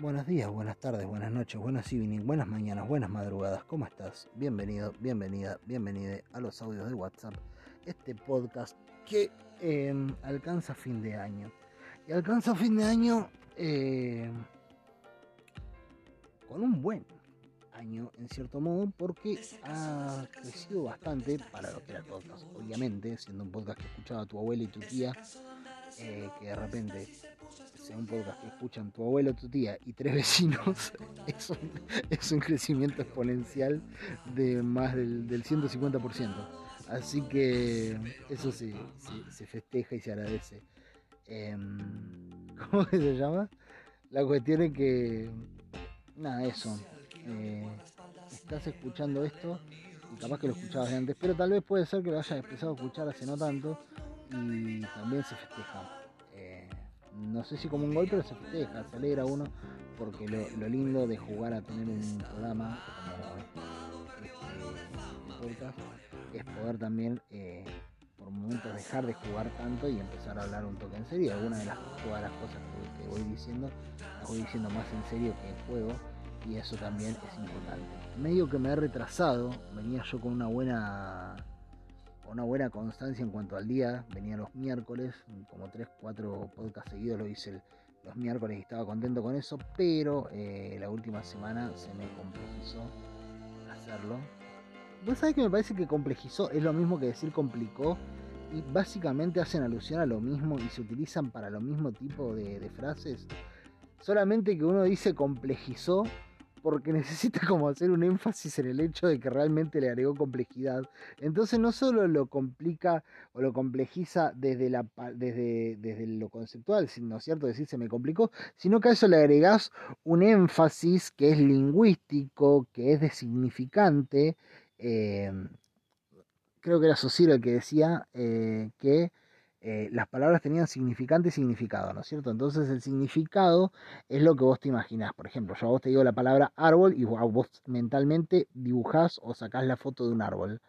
Buenos días, buenas tardes, buenas noches, buenas evening, buenas mañanas, buenas madrugadas. ¿Cómo estás? Bienvenido, bienvenida, bienvenida a los audios de WhatsApp. Este podcast que eh, alcanza fin de año. Y alcanza fin de año eh, con un buen año, en cierto modo, porque ha crecido bastante para lo que era el podcast. Obviamente, siendo un podcast que escuchaba tu abuela y tu tía, eh, que de repente un podcast que escuchan tu abuelo, tu tía y tres vecinos, es un, es un crecimiento exponencial de más del, del 150%. Así que eso sí, se festeja y se agradece. Em, ¿Cómo se llama? La cuestión es que, nada, eso. Eh, estás escuchando esto y capaz que lo escuchabas antes, pero tal vez puede ser que lo hayas empezado a escuchar hace no tanto y también se festeja. No sé si como un gol, pero se festeja, se alegra uno, porque lo, lo lindo de jugar a tener un programa este, podcast es poder también eh, por momentos dejar de jugar tanto y empezar a hablar un toque en serio. Algunas de las, todas las cosas que, que voy diciendo, las voy diciendo más en serio que en juego y eso también es importante. Medio que me he retrasado, venía yo con una buena una buena constancia en cuanto al día, venía los miércoles, como 3, 4 podcasts seguidos lo hice los miércoles y estaba contento con eso, pero eh, la última semana se me complejizó hacerlo. Vos sabés que me parece que complejizó es lo mismo que decir complicó y básicamente hacen alusión a lo mismo y se utilizan para lo mismo tipo de, de frases. Solamente que uno dice complejizó porque necesita como hacer un énfasis en el hecho de que realmente le agregó complejidad. Entonces no solo lo complica o lo complejiza desde, desde, desde lo conceptual, ¿no es cierto? Decir se me complicó, sino que a eso le agregás un énfasis que es lingüístico, que es de significante. Eh, creo que era Sociro el que decía eh, que eh, las palabras tenían significante y significado, ¿no es cierto? Entonces el significado es lo que vos te imaginás. Por ejemplo, yo a vos te digo la palabra árbol y vos mentalmente dibujás o sacás la foto de un árbol.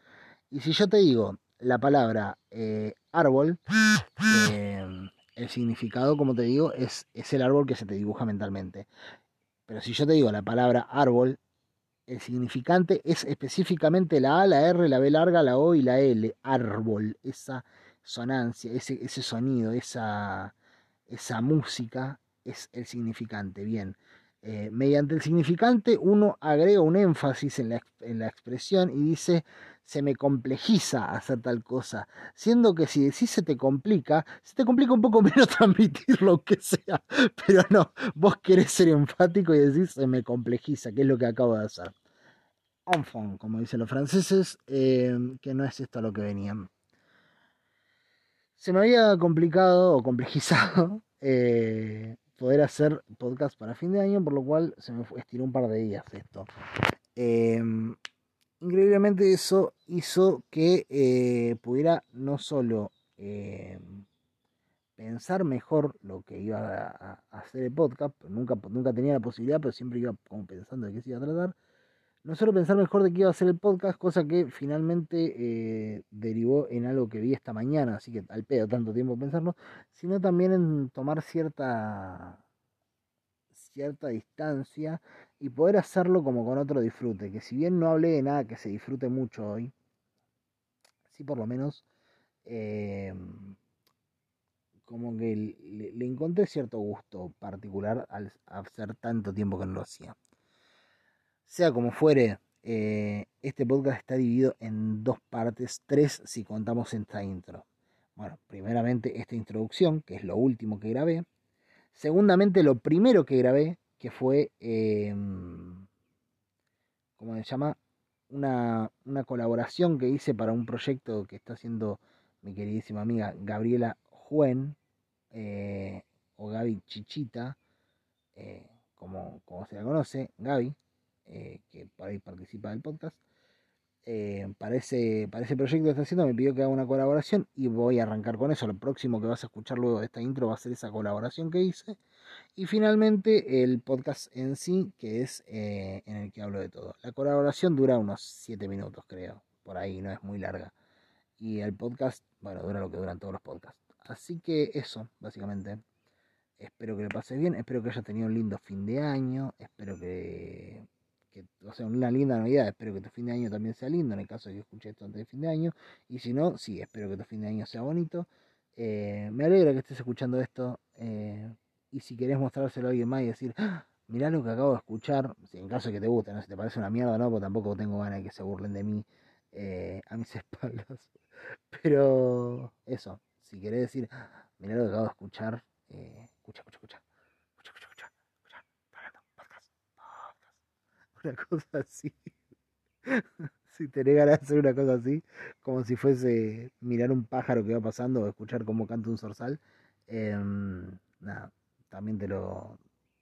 Y si yo te digo la palabra eh, árbol, eh, el significado, como te digo, es, es el árbol que se te dibuja mentalmente. Pero si yo te digo la palabra árbol, el significante es específicamente la A, la R, la B larga, la O y la L. Árbol. Esa sonancia, ese, ese sonido, esa, esa música es el significante. Bien, eh, mediante el significante uno agrega un énfasis en la, en la, expresión y dice se me complejiza hacer tal cosa, siendo que si decís se te complica, se te complica un poco menos transmitir lo que sea, pero no, vos querés ser enfático y decís se me complejiza, que es lo que acabo de hacer. Enfant, como dicen los franceses, eh, que no es esto a lo que venían se me había complicado o complejizado eh, poder hacer podcast para fin de año, por lo cual se me estiró un par de días esto. Eh, increíblemente eso hizo que eh, pudiera no solo eh, pensar mejor lo que iba a, a hacer el podcast, nunca, nunca tenía la posibilidad, pero siempre iba como pensando de qué se iba a tratar, no solo pensar mejor de qué iba a ser el podcast, cosa que finalmente eh, derivó en algo que vi esta mañana, así que al pedo tanto tiempo pensarlo, sino también en tomar cierta cierta distancia y poder hacerlo como con otro disfrute, que si bien no hablé de nada que se disfrute mucho hoy, sí por lo menos eh, como que le, le, encontré cierto gusto particular al hacer tanto tiempo que no lo hacía. Sea como fuere, eh, este podcast está dividido en dos partes, tres si contamos esta intro. Bueno, primeramente esta introducción, que es lo último que grabé. Segundamente lo primero que grabé, que fue, eh, ¿cómo se llama? Una, una, colaboración que hice para un proyecto que está haciendo mi queridísima amiga Gabriela Juen, eh, o Gaby Chichita, eh, como, como se la conoce, Gaby eh, que por ahí participa del podcast. Eh, para, ese, proyecto que está haciendo me pidió que haga una colaboración y voy a arrancar con eso. Lo próximo que vas a escuchar luego de esta intro va a ser esa colaboración que hice. Y finalmente el podcast en sí, que es eh, en el que hablo de todo. La colaboración dura unos 7 minutos, creo. Por ahí, no es muy larga. Y el podcast, bueno, dura lo que duran todos los podcasts. Así que eso, básicamente. Espero que le pases bien, espero que hayas tenido un lindo fin de año, espero que, que, o sea, una linda Navidad, espero que tu fin de año también sea lindo, en el caso de que escuches esto antes de fin de año, y si no, sí, espero que tu fin de año sea bonito. Eh, me alegra que estés escuchando esto, eh, y si querés mostrárselo a alguien más y decir, ¡Ah! mirá lo que acabo de escuchar, si en caso de que te guste, no si te parece una mierda, no, porque tampoco tengo ganas de que se burlen de mí eh, a mis espaldas. Pero eso, si querés decir, ¡Ah! mirá lo que acabo de escuchar, escucha, escucha, escucha, escucha, escucha, escucha, escucha, podcast, podcast, una cosa así. si tenés ganas de hacer una cosa así, como si fuese mirar un pájaro que va pasando o escuchar cómo canta un zorzal, eh, nada, también te lo,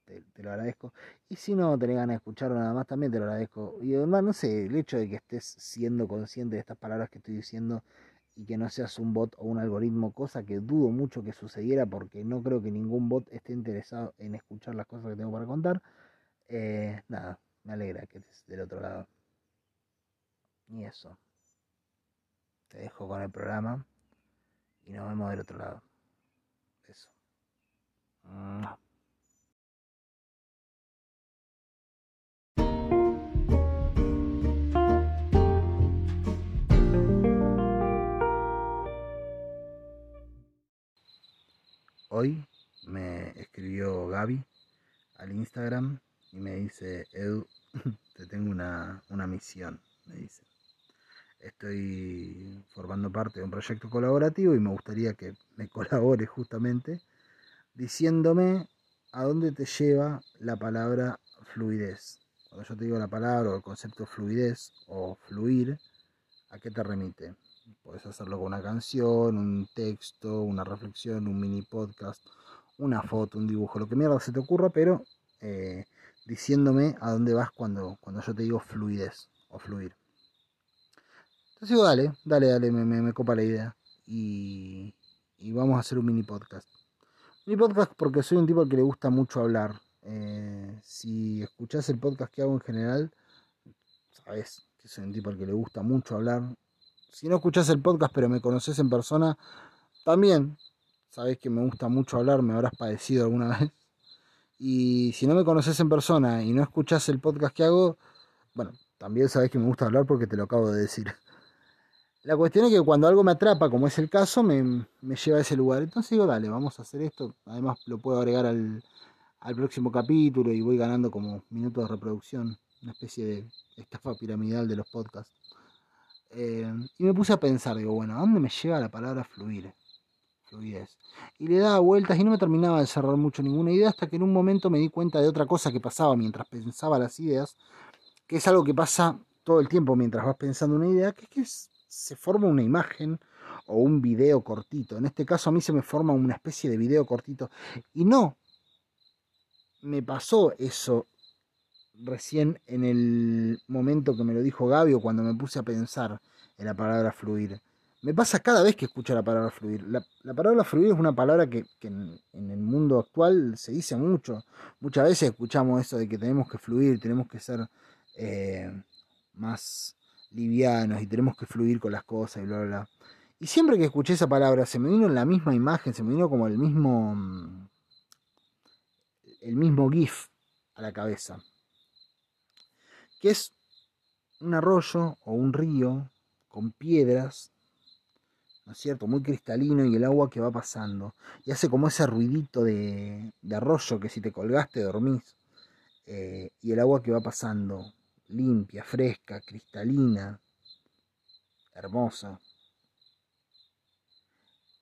te, te, lo agradezco. Y si no tenés ganas de escucharlo nada más, también te lo agradezco. Y además, no sé, el hecho de que estés siendo consciente de estas palabras que estoy diciendo y que no seas un bot o un algoritmo, cosa que dudo mucho que sucediera porque no creo que ningún bot esté interesado en escuchar las cosas que tengo para contar. Eh, nada, alegra que estés del otro lado. Y eso. Te dejo con el programa y nos vemos del otro lado. Eso. Hoy me escribió Gaby al Instagram y me dice, Edu, te tengo una, una misión, me dice. Estoy formando parte de un proyecto colaborativo y me gustaría que me colabore justamente diciéndome a dónde te lleva la palabra fluidez. Cuando yo te digo la palabra o el concepto fluidez o fluir, ¿a qué te remite? Puedes hacerlo con una canción, un texto, una reflexión, un mini podcast, una foto, un dibujo, lo que mierda se te ocurra, pero eh, diciéndome a dónde vas cuando, cuando yo te digo fluidez o fluir. Entonces digo, dale, dale, dale, me, me, me copa la idea. Y, y, vamos a hacer un mini podcast. Mini podcast porque soy un tipo al que le gusta mucho hablar. Eh, si escuchás el podcast que hago en general, sabes que soy un tipo al que le gusta mucho hablar si no escuchás el podcast pero me conoces en persona, también sabés que me gusta mucho hablar, me habrás padecido alguna vez. Y si no me conoces en persona y no escuchás el podcast que hago, bueno, también sabés que me gusta hablar porque te lo acabo de decir. La cuestión es que cuando algo me atrapa, como es el caso, me, me lleva a ese lugar. Entonces digo, dale, vamos a hacer esto. Además lo puedo agregar al, al próximo capítulo y voy ganando como minutos de reproducción. Una especie de estafa piramidal de los podcasts. Eh, y me puse a pensar, digo, bueno, ¿a dónde me lleva la palabra fluir? Y le daba vueltas y no me terminaba de cerrar mucho ninguna idea hasta que en un momento me di cuenta de otra cosa que pasaba mientras pensaba las ideas, que es algo que pasa todo el tiempo mientras vas pensando una idea, que es que se forma una imagen o un video cortito. En este caso a mí se me forma una especie de video cortito. Y no me pasó eso recién en el momento que me lo dijo Gabio, cuando me puse a pensar en la palabra fluir. Me pasa cada vez que escucho la palabra fluir. La, la palabra fluir es una palabra que, en, el mundo actual se dice mucho. Muchas veces escuchamos eso de que tenemos que fluir, tenemos que ser eh, más livianos y tenemos que fluir con las cosas y bla, bla, bla. Y siempre que escuché esa palabra se me vino la misma imagen, se me vino como el mismo, el mismo GIF a la cabeza que es un arroyo o un río con piedras, ¿no es cierto? Muy cristalino y el agua que va pasando. Y hace como ese ruidito de, de arroyo que si te colgaste dormís. Eh, y el agua que va pasando, limpia, fresca, cristalina, hermosa.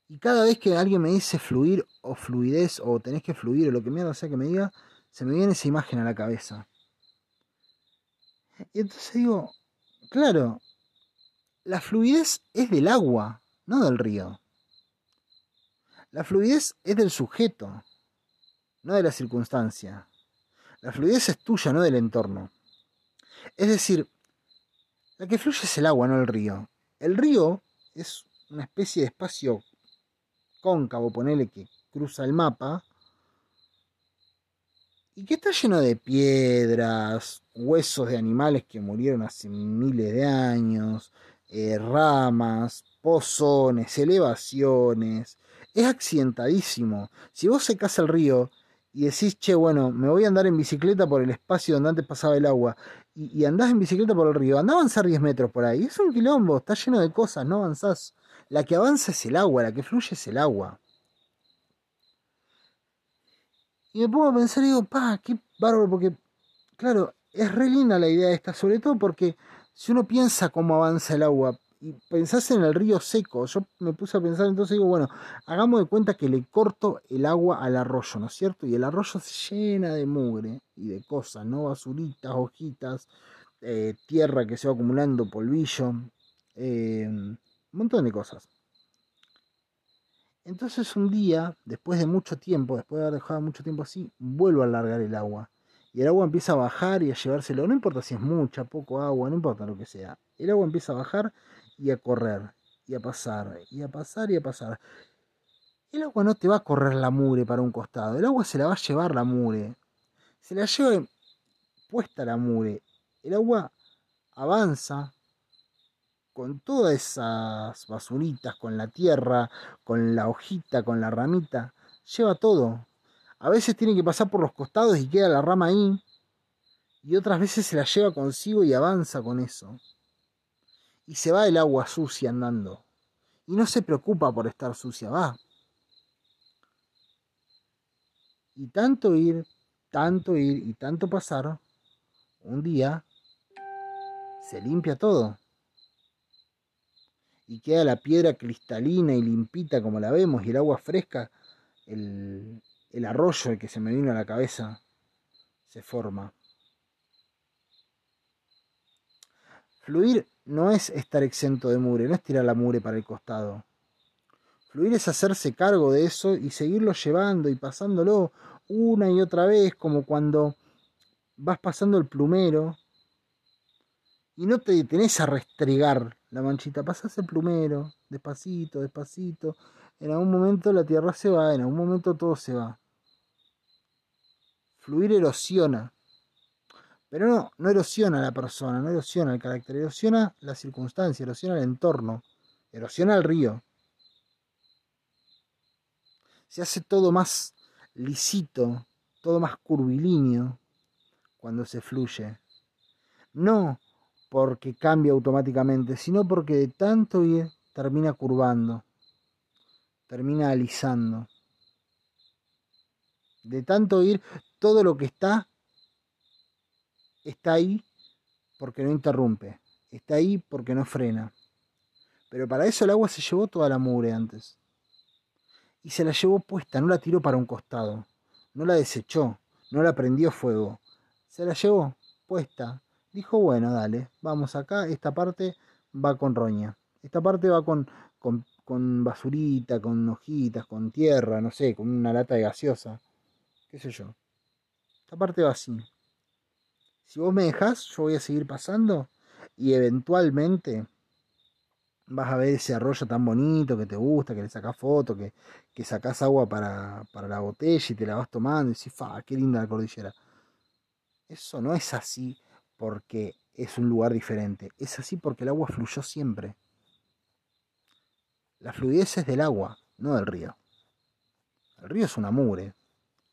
Y cada vez que alguien me dice fluir o fluidez o tenés que fluir o lo que mierda sea que me diga, se me viene esa imagen a la cabeza. Y entonces digo, claro, la fluidez es del agua, no del río. La fluidez es del sujeto, no de la circunstancia. La fluidez es tuya, no del entorno. Es decir, la que fluye es el agua, no el río. El río es una especie de espacio cóncavo, ponele que cruza el mapa, y que está lleno de piedras, huesos de animales que murieron hace miles de años, eh, ramas, pozones, elevaciones. es accidentadísimo. Si vos secás el río y decís, che, bueno, me voy a andar en bicicleta por el espacio donde antes pasaba el agua, y, andás en bicicleta por el río, andá a avanzar 10 metros por ahí, es un quilombo, está lleno de cosas, no avanzás. La que avanza es el agua, la que fluye es el agua. Y me pongo a pensar y digo, pa, qué bárbaro, porque, claro, es re linda la idea esta, sobre todo porque si uno piensa cómo avanza el agua y pensás en el río seco, yo me puse a pensar entonces digo, bueno, hagamos de cuenta que le corto el agua al arroyo, ¿no es cierto? Y el arroyo se llena de mugre y de cosas, ¿no? Basuritas, hojitas, eh, tierra que se va acumulando, polvillo, eh, un montón de cosas. Entonces un día, después de mucho tiempo, después de haber dejado mucho tiempo así, vuelvo a alargar el agua. Y el agua empieza a bajar y a llevárselo. No importa si es mucha, poco agua, no importa lo que sea. El agua empieza a bajar y a correr, y a pasar, y a pasar, y a pasar. El agua no te va a correr la mure para un costado, el agua se la va a llevar la mure. Se la lleva puesta la mure. El agua avanza con todas esas basuritas, con la tierra, con la hojita, con la ramita. Lleva todo. A veces tiene que pasar por los costados y queda la rama ahí. Y otras veces se la lleva consigo y avanza con eso y se va el agua sucia andando. Y no se preocupa por estar sucia, va. Y tanto ir, tanto ir y tanto pasar, un día se limpia todo. Y queda la piedra cristalina y limpita como la vemos y el agua fresca, el, el arroyo que se me vino a la cabeza, se forma. Fluir no es estar exento de mure, no es tirar la mure para el costado. Fluir es hacerse cargo de eso y seguirlo llevando y pasándolo una y otra vez, como cuando vas pasando el plumero y no te detenés a restregar la manchita, pasas el plumero, despacito, despacito. En algún momento la tierra se va, en algún momento todo se va. Fluir erosiona, pero no, no erosiona la persona, no erosiona el carácter, erosiona la circunstancia, erosiona el entorno, erosiona el río. Se hace todo más lisito, todo más curvilíneo cuando se fluye. No porque cambia automáticamente, sino porque de tanto ir termina curvando, termina alisando. De tanto ir, todo lo que está está ahí porque no interrumpe, está ahí porque no frena. Pero para eso el agua se llevó toda la mugre antes. Y se la llevó puesta, no la tiró para un costado, no la desechó, no la prendió fuego. Se la llevó puesta. Dijo, bueno, dale, vamos acá, esta parte va con roña. Esta parte va con, con, con basurita, con hojitas, con tierra, no sé, con una lata de gaseosa. ¿Qué sé yo? Esta parte va así. Si vos me dejás, yo voy a seguir pasando y eventualmente vas a ver ese arroyo tan bonito que te gusta, que le sacás foto, que, que agua para, para, la botella y te la vas tomando y decís, fa, qué linda la cordillera. Eso no es así porque es un lugar diferente, es así porque el agua fluyó siempre. La fluidez es del agua, no del río. El río es una mugre.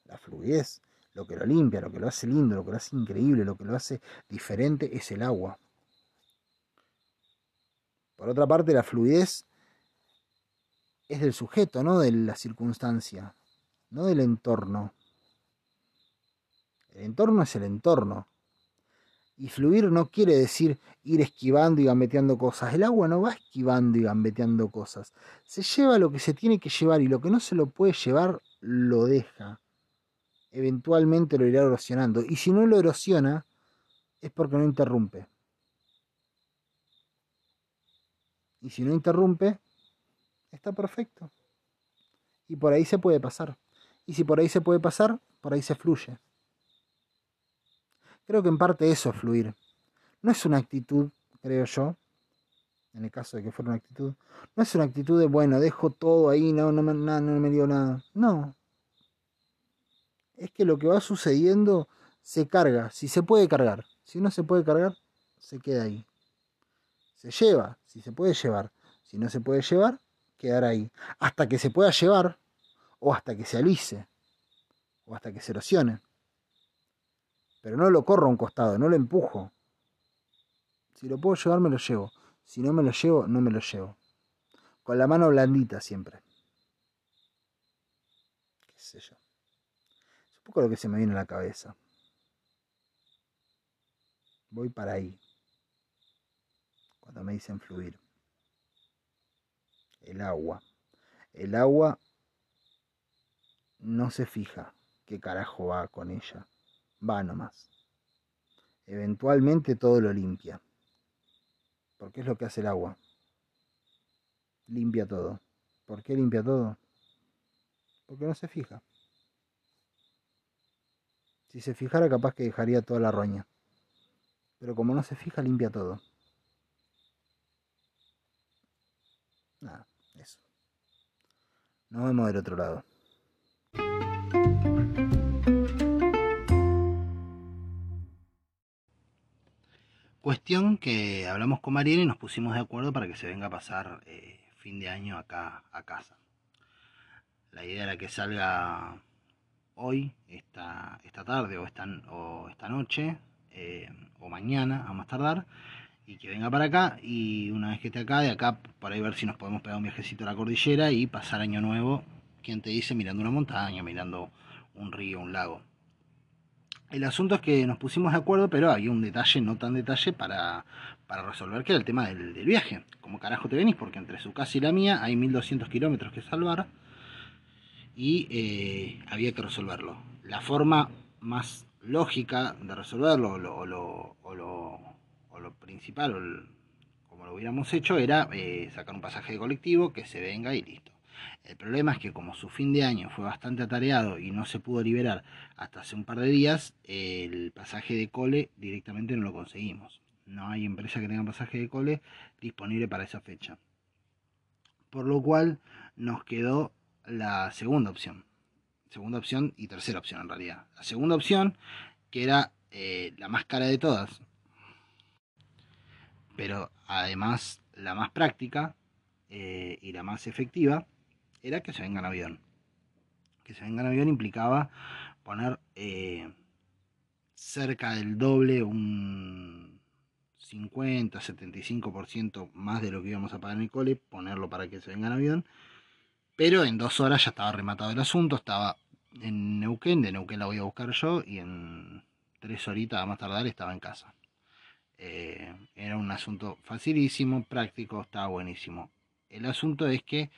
La fluidez lo que lo limpia, lo que lo hace lindo, lo que lo hace increíble, lo que lo hace diferente es el agua. Por otra parte, la fluidez es del sujeto, no de la circunstancia, no del entorno. El entorno es el entorno. Y fluir no quiere decir ir esquivando y gambeteando cosas. El agua no va esquivando y gambeteando cosas. Se lleva lo que se tiene que llevar y lo que no se lo puede llevar lo deja eventualmente lo irá erosionando. Y si no lo erosiona, es porque no interrumpe. Y si no interrumpe, está perfecto. Y por ahí se puede pasar. Y si por ahí se puede pasar, por ahí se fluye. Creo que en parte eso es fluir. No es una actitud, creo yo, en el caso de que fuera una actitud, no es una actitud de, bueno, dejo todo ahí, no, no, me dio nada. No, es que lo que va sucediendo se carga, si se puede cargar. Si no se puede cargar, se queda ahí. Se lleva, si se puede llevar. Si no se puede llevar, quedar ahí. Hasta que se pueda llevar o hasta que se alise o hasta que se erosione. Pero no lo corro a un costado, no lo empujo. Si lo puedo llevar, me lo llevo. Si no me lo llevo, no me lo llevo. Con la mano blandita siempre. Qué sé yo. Poco lo que se me viene a la cabeza. Voy para ahí. Cuando me dicen fluir. El agua. El agua no se fija qué carajo va con ella. Va nomás. Eventualmente todo lo limpia. Porque es lo que hace el agua. Limpia todo. ¿Por qué limpia todo? Porque no se fija. Si se fijara capaz que dejaría toda la roña. Pero como no se fija, limpia todo. Nada, eso. Nos vemos del otro lado. Cuestión que hablamos con Mariana y nos pusimos de acuerdo para que se venga a pasar eh, fin de año acá a casa. La idea era que salga hoy, esta, esta tarde o esta, o esta noche, eh, o mañana a más tardar, y que venga para acá. Y una vez que esté acá, de acá, para ver si nos podemos pegar un viajecito a la cordillera y pasar año nuevo, quien te dice, mirando una montaña, mirando un río, un lago. El asunto es que nos pusimos de acuerdo, pero había un detalle, no tan detalle, para, resolver, que era el tema del, viaje. ¿Cómo carajo te venís? Porque entre su casa y la mía hay 1200 kilómetros que salvar y eh, había que resolverlo. La forma más lógica de resolverlo, o lo, o lo, principal, o como lo hubiéramos hecho, era eh, sacar un pasaje de colectivo, que se venga y listo. El problema es que como su fin de año fue bastante atareado y no se pudo liberar hasta hace un par de días, el pasaje de cole directamente no lo conseguimos. No hay empresa que tenga pasaje de cole disponible para esa fecha. Por lo cual nos quedó la segunda opción. Segunda opción y tercera opción en realidad. La segunda opción, que era eh, la más cara de todas, pero además la más práctica eh, y la más efectiva, era que se venga en avión. Que se venga en avión implicaba poner eh, cerca del doble, un 50, 75% más de lo que íbamos a pagar en el cole, ponerlo para que se venga en avión. Pero en dos horas ya estaba rematado el asunto, estaba en Neuquén, de Neuquén la voy a buscar yo y en tres horitas a más tardar estaba en casa. Eh, era un asunto facilísimo, práctico, estaba buenísimo. El asunto es que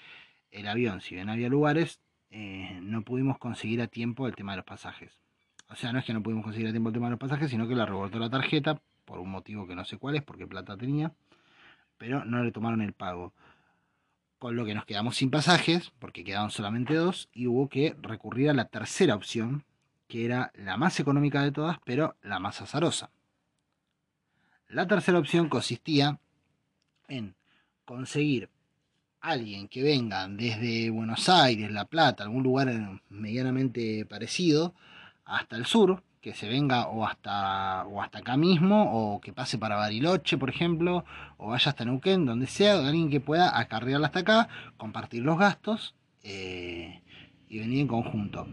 el avión, si bien había lugares, eh, no pudimos conseguir a tiempo el tema de los pasajes. O sea, no es que no pudimos conseguir a tiempo el tema de los pasajes, sino que la revoltó la tarjeta, por un motivo que no sé cuál es, porque plata tenía, pero no le tomaron el pago. Con lo que nos quedamos sin pasajes, porque quedaban solamente dos, y hubo que recurrir a la tercera opción, que era la más económica de todas, pero la más azarosa. La tercera opción consistía en conseguir alguien que venga desde Buenos Aires, La Plata, algún lugar medianamente parecido, hasta el sur, que se venga o hasta, o hasta acá mismo, o que pase para Bariloche, por ejemplo, o vaya hasta Neuquén, donde sea, alguien que pueda acarrearla hasta acá, compartir los gastos eh, y venir en conjunto.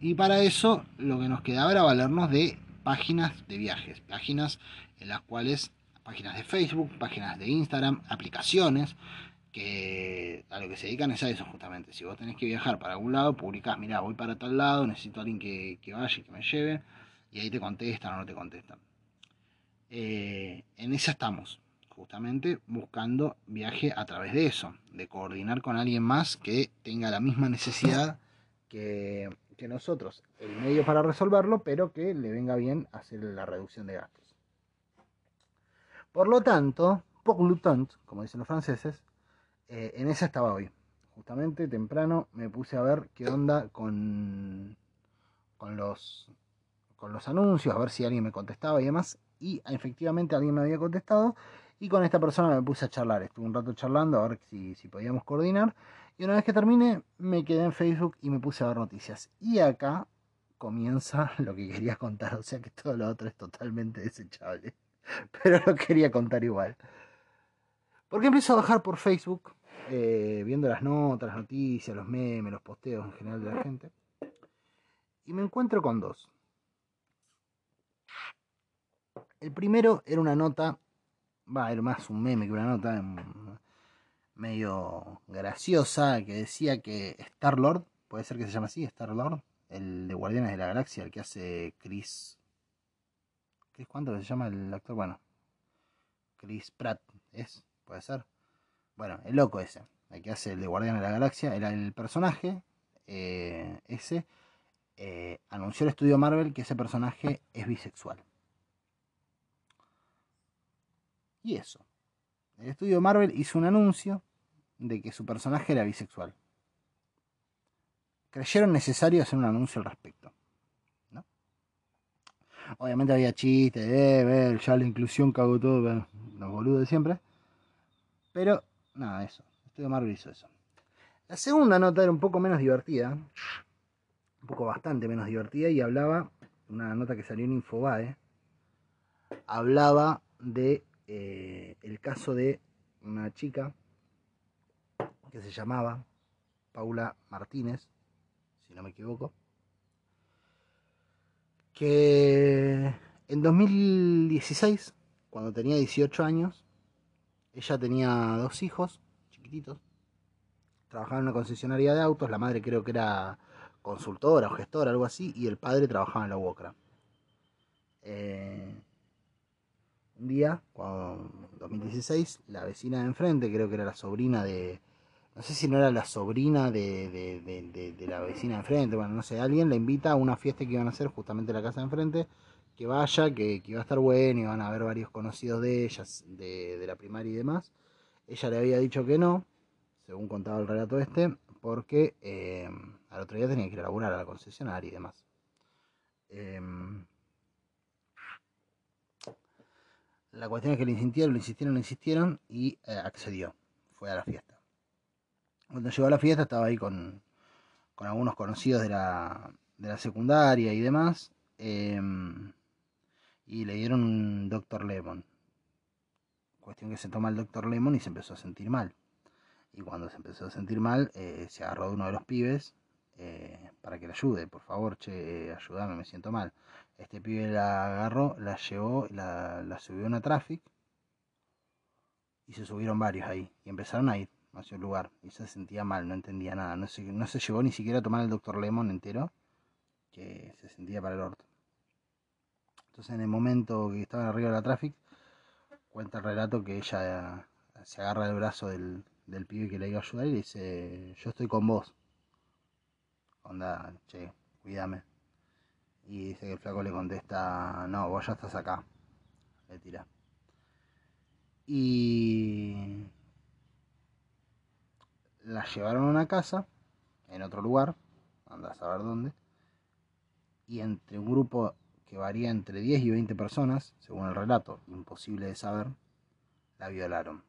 Y para eso lo que nos quedaba era valernos de páginas de viajes, páginas en las cuales, páginas de Facebook, páginas de Instagram, aplicaciones, que a lo que se dedican es a eso justamente. Si vos tenés que viajar para algún lado, publicás, mira, voy para tal lado, necesito a alguien que, vaya y que me lleve, y ahí te contestan o no te contestan. Eh, en esa estamos, justamente buscando viaje a través de eso, de coordinar con alguien más que tenga la misma necesidad que, que nosotros, el medio para resolverlo, pero que le venga bien hacer la reducción de gastos. Por lo tanto, pour le como dicen los franceses, eh, en esa estaba hoy. Justamente temprano me puse a ver qué onda con, con, los, con los anuncios, a ver si alguien me contestaba y demás. Y efectivamente alguien me había contestado. Y con esta persona me puse a charlar. Estuve un rato charlando a ver si, si podíamos coordinar. Y una vez que terminé, me quedé en Facebook y me puse a ver noticias. Y acá comienza lo que quería contar. O sea que todo lo otro es totalmente desechable. Pero lo quería contar igual. Porque empiezo a bajar por Facebook eh, viendo las notas, las noticias, los memes, los posteos en general de la gente, y me encuentro con dos. El primero era una nota, va, era más un meme que una nota medio graciosa que decía que Star Lord, puede ser que se llame así, Star Lord, el de Guardianes de la Galaxia, el que hace Chris. ¿Chris cuánto se llama el actor? Bueno, Chris Pratt, ¿es? Puede ser. Bueno, el loco ese, el que hace el de Guardianes de la Galaxia, era el personaje eh, ese. Eh, anunció el estudio Marvel que ese personaje es bisexual. Y eso. El estudio Marvel hizo un anuncio de que su personaje era bisexual. Creyeron necesario hacer un anuncio al respecto. Obviamente había chistes, eh, ver, ya la inclusión cagó todo, los boludos de siempre. Pero, nada, eso. El estudio Marvel hizo eso. La segunda nota era un poco menos divertida. Un poco bastante menos divertida. Y hablaba, una nota que salió en Infobae. Hablaba de eh, el caso de una chica que se llamaba Paula Martínez, si no me equivoco, que en 2016, cuando tenía 18 años, ella tenía dos hijos chiquititos, trabajaba en una concesionaria de autos, la madre creo que era consultora o gestora, algo así, y el padre trabajaba en la UOCRA. Eh, un día, en 2016, la vecina de enfrente, creo que era la sobrina de, no sé si no era la sobrina de, de, la vecina de enfrente, bueno, no sé, alguien la invita a una fiesta que iban a hacer justamente en la casa de enfrente, que vaya, que, iba a estar bueno, iban a haber varios conocidos de ellas, de, la primaria y demás. Ella le había dicho que no, según contaba el relato este, porque eh, al otro día tenía que ir a laburar a la concesionaria y demás. Em, La cuestión es que le insistieron, le insistieron, le insistieron y eh, accedió. Fue a la fiesta. Cuando llegó a la fiesta estaba ahí con, con algunos conocidos de la, de la secundaria y demás. Em, y le dieron un Dr. Lemon. Cuestión que se toma el Dr. Lemon y se empezó a sentir mal. Y cuando se empezó a sentir mal, eh, se agarró de uno de los pibes eh, para que le ayude. Por favor, che, ayúdame, me siento mal. Este pibe la agarró, la llevó, la, la subió a una traffic y se subieron varios ahí y empezaron a ir hacia un lugar y se sentía mal, no entendía nada, no se, no se llegó ni siquiera a tomar el doctor Lemon entero, que se sentía para el orto. Entonces en el momento que estaban arriba de la traffic, cuenta el relato que ella se agarra del brazo del, del pibe que le iba a ayudar y le dice, yo estoy con vos. Onda, che, cuídame. Y dice que el flaco le contesta, no, vos ya estás acá. Le tira. Y la llevaron a una casa, en otro lugar, anda a saber dónde, y entre un grupo que varía entre 10 y 20 personas, según el relato, imposible de saber, la violaron.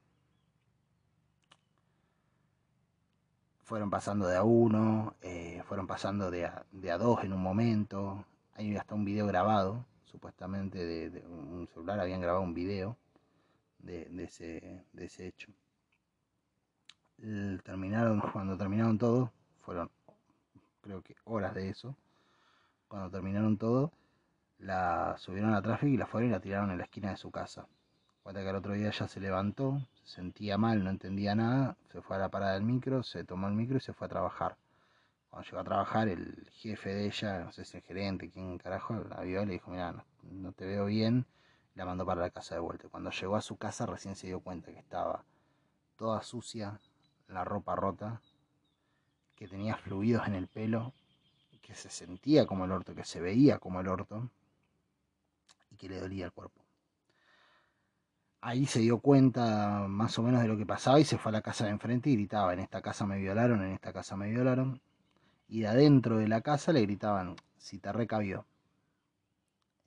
Fueron pasando de a uno, eh, fueron pasando de a, de a dos en un momento, hay hasta un video grabado, supuestamente de, un celular, habían grabado un video de, ese, de ese hecho. terminaron, cuando terminaron todo, fueron creo que horas de eso. Cuando terminaron todo, la subieron a tráfico y la fueron y la tiraron en la esquina de su casa. Cuenta que el otro día ya se levantó, se sentía mal, no entendía nada, se fue a la parada del micro, se tomó el micro y se fue a trabajar cuando llegó a trabajar, el jefe de ella, no sé si el gerente, quién carajo, la vio y le dijo, mira, no, te veo bien, la mandó para la casa de vuelta. Cuando llegó a su casa recién se dio cuenta que estaba toda sucia, la ropa rota, que tenía fluidos en el pelo, que se sentía como el orto, que se veía como el orto y que le dolía el cuerpo. Ahí se dio cuenta más o menos de lo que pasaba y se fue a la casa de enfrente y gritaba, en esta casa me violaron, en esta casa me violaron y de adentro de la casa le gritaban, si te recabió.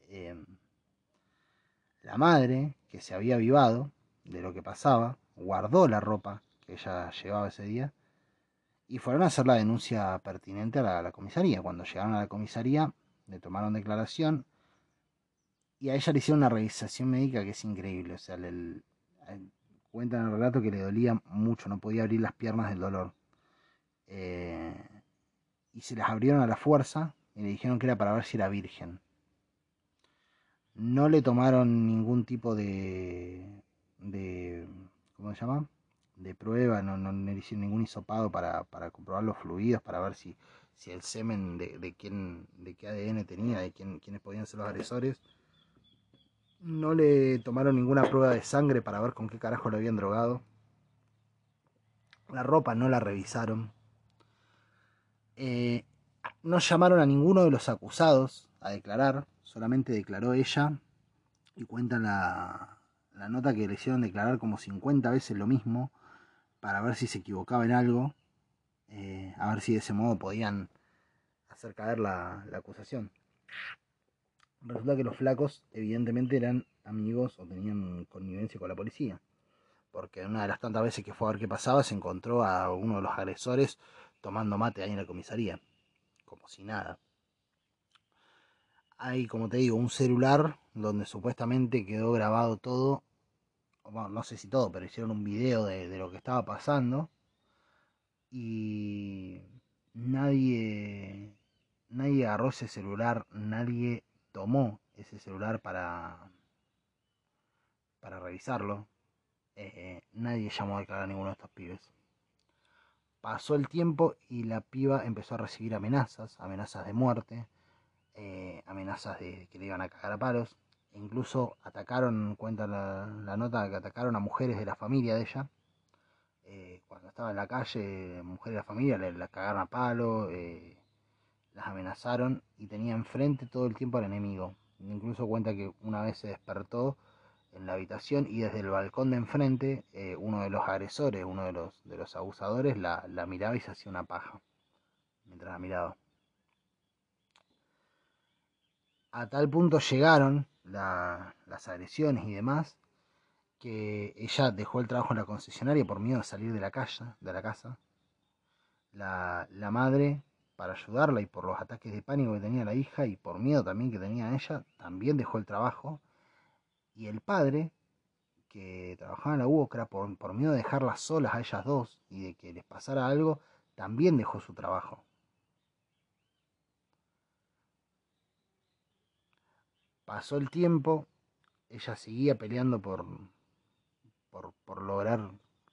Em, la madre, que se había avivado de lo que pasaba, guardó la ropa que ella llevaba ese día y fueron a hacer la denuncia pertinente a la, comisaría. Cuando llegaron a la comisaría, le tomaron declaración y a ella le hicieron una revisación médica que es increíble. O sea, cuenta en el relato que le dolía mucho, no podía abrir las piernas del dolor. Eh, y se las abrieron a la fuerza y le dijeron que era para ver si era virgen. No le tomaron ningún tipo de, de ¿cómo se llama? De prueba, no, no, le hicieron ningún hisopado para, para, comprobar los fluidos, para ver si, si el semen de, de, quién, de qué ADN tenía, de quién, quiénes podían ser los agresores. No le tomaron ninguna prueba de sangre para ver con qué carajo lo habían drogado. La ropa no la revisaron. Eh, no llamaron a ninguno de los acusados a declarar, solamente declaró ella y cuenta la, la nota que le hicieron declarar como 50 veces lo mismo para ver si se equivocaba en algo, eh, a ver si de ese modo podían hacer caer la, la acusación. Resulta que los flacos evidentemente eran amigos o tenían connivencia con la policía, porque una de las tantas veces que fue a ver qué pasaba se encontró a uno de los agresores tomando mate ahí en la comisaría, como si nada. Hay, como te digo, un celular donde supuestamente quedó grabado todo, bueno, no sé si todo, pero hicieron un video de, lo que estaba pasando y nadie, nadie agarró ese celular, nadie tomó ese celular para, para revisarlo. Eh, nadie llamó a declarar a ninguno de estos pibes. Pasó el tiempo y la piba empezó a recibir amenazas, amenazas de muerte, eh, amenazas de que le iban a cagar a palos. Incluso atacaron, cuenta la, la, nota, que atacaron a mujeres de la familia de ella. Eh, cuando estaba en la calle, mujeres de la familia le, la cagaron a palo, eh, las amenazaron y tenía enfrente todo el tiempo al enemigo. Incluso cuenta que una vez se despertó en la habitación y desde el balcón de enfrente eh, uno de los agresores, uno de los, de los abusadores, la, la miraba y se hacía una paja mientras la miraba. A tal punto llegaron la, las agresiones y demás que ella dejó el trabajo en la concesionaria por miedo a salir de la, casa, de la casa. La, la madre, para ayudarla y por los ataques de pánico que tenía la hija y por miedo también que tenía ella, también dejó el trabajo y el padre, que trabajaba en la UOCRA, por, por miedo de dejarlas solas a ellas dos y de que les pasara algo, también dejó su trabajo. Pasó el tiempo, ella seguía peleando por, por, por, lograr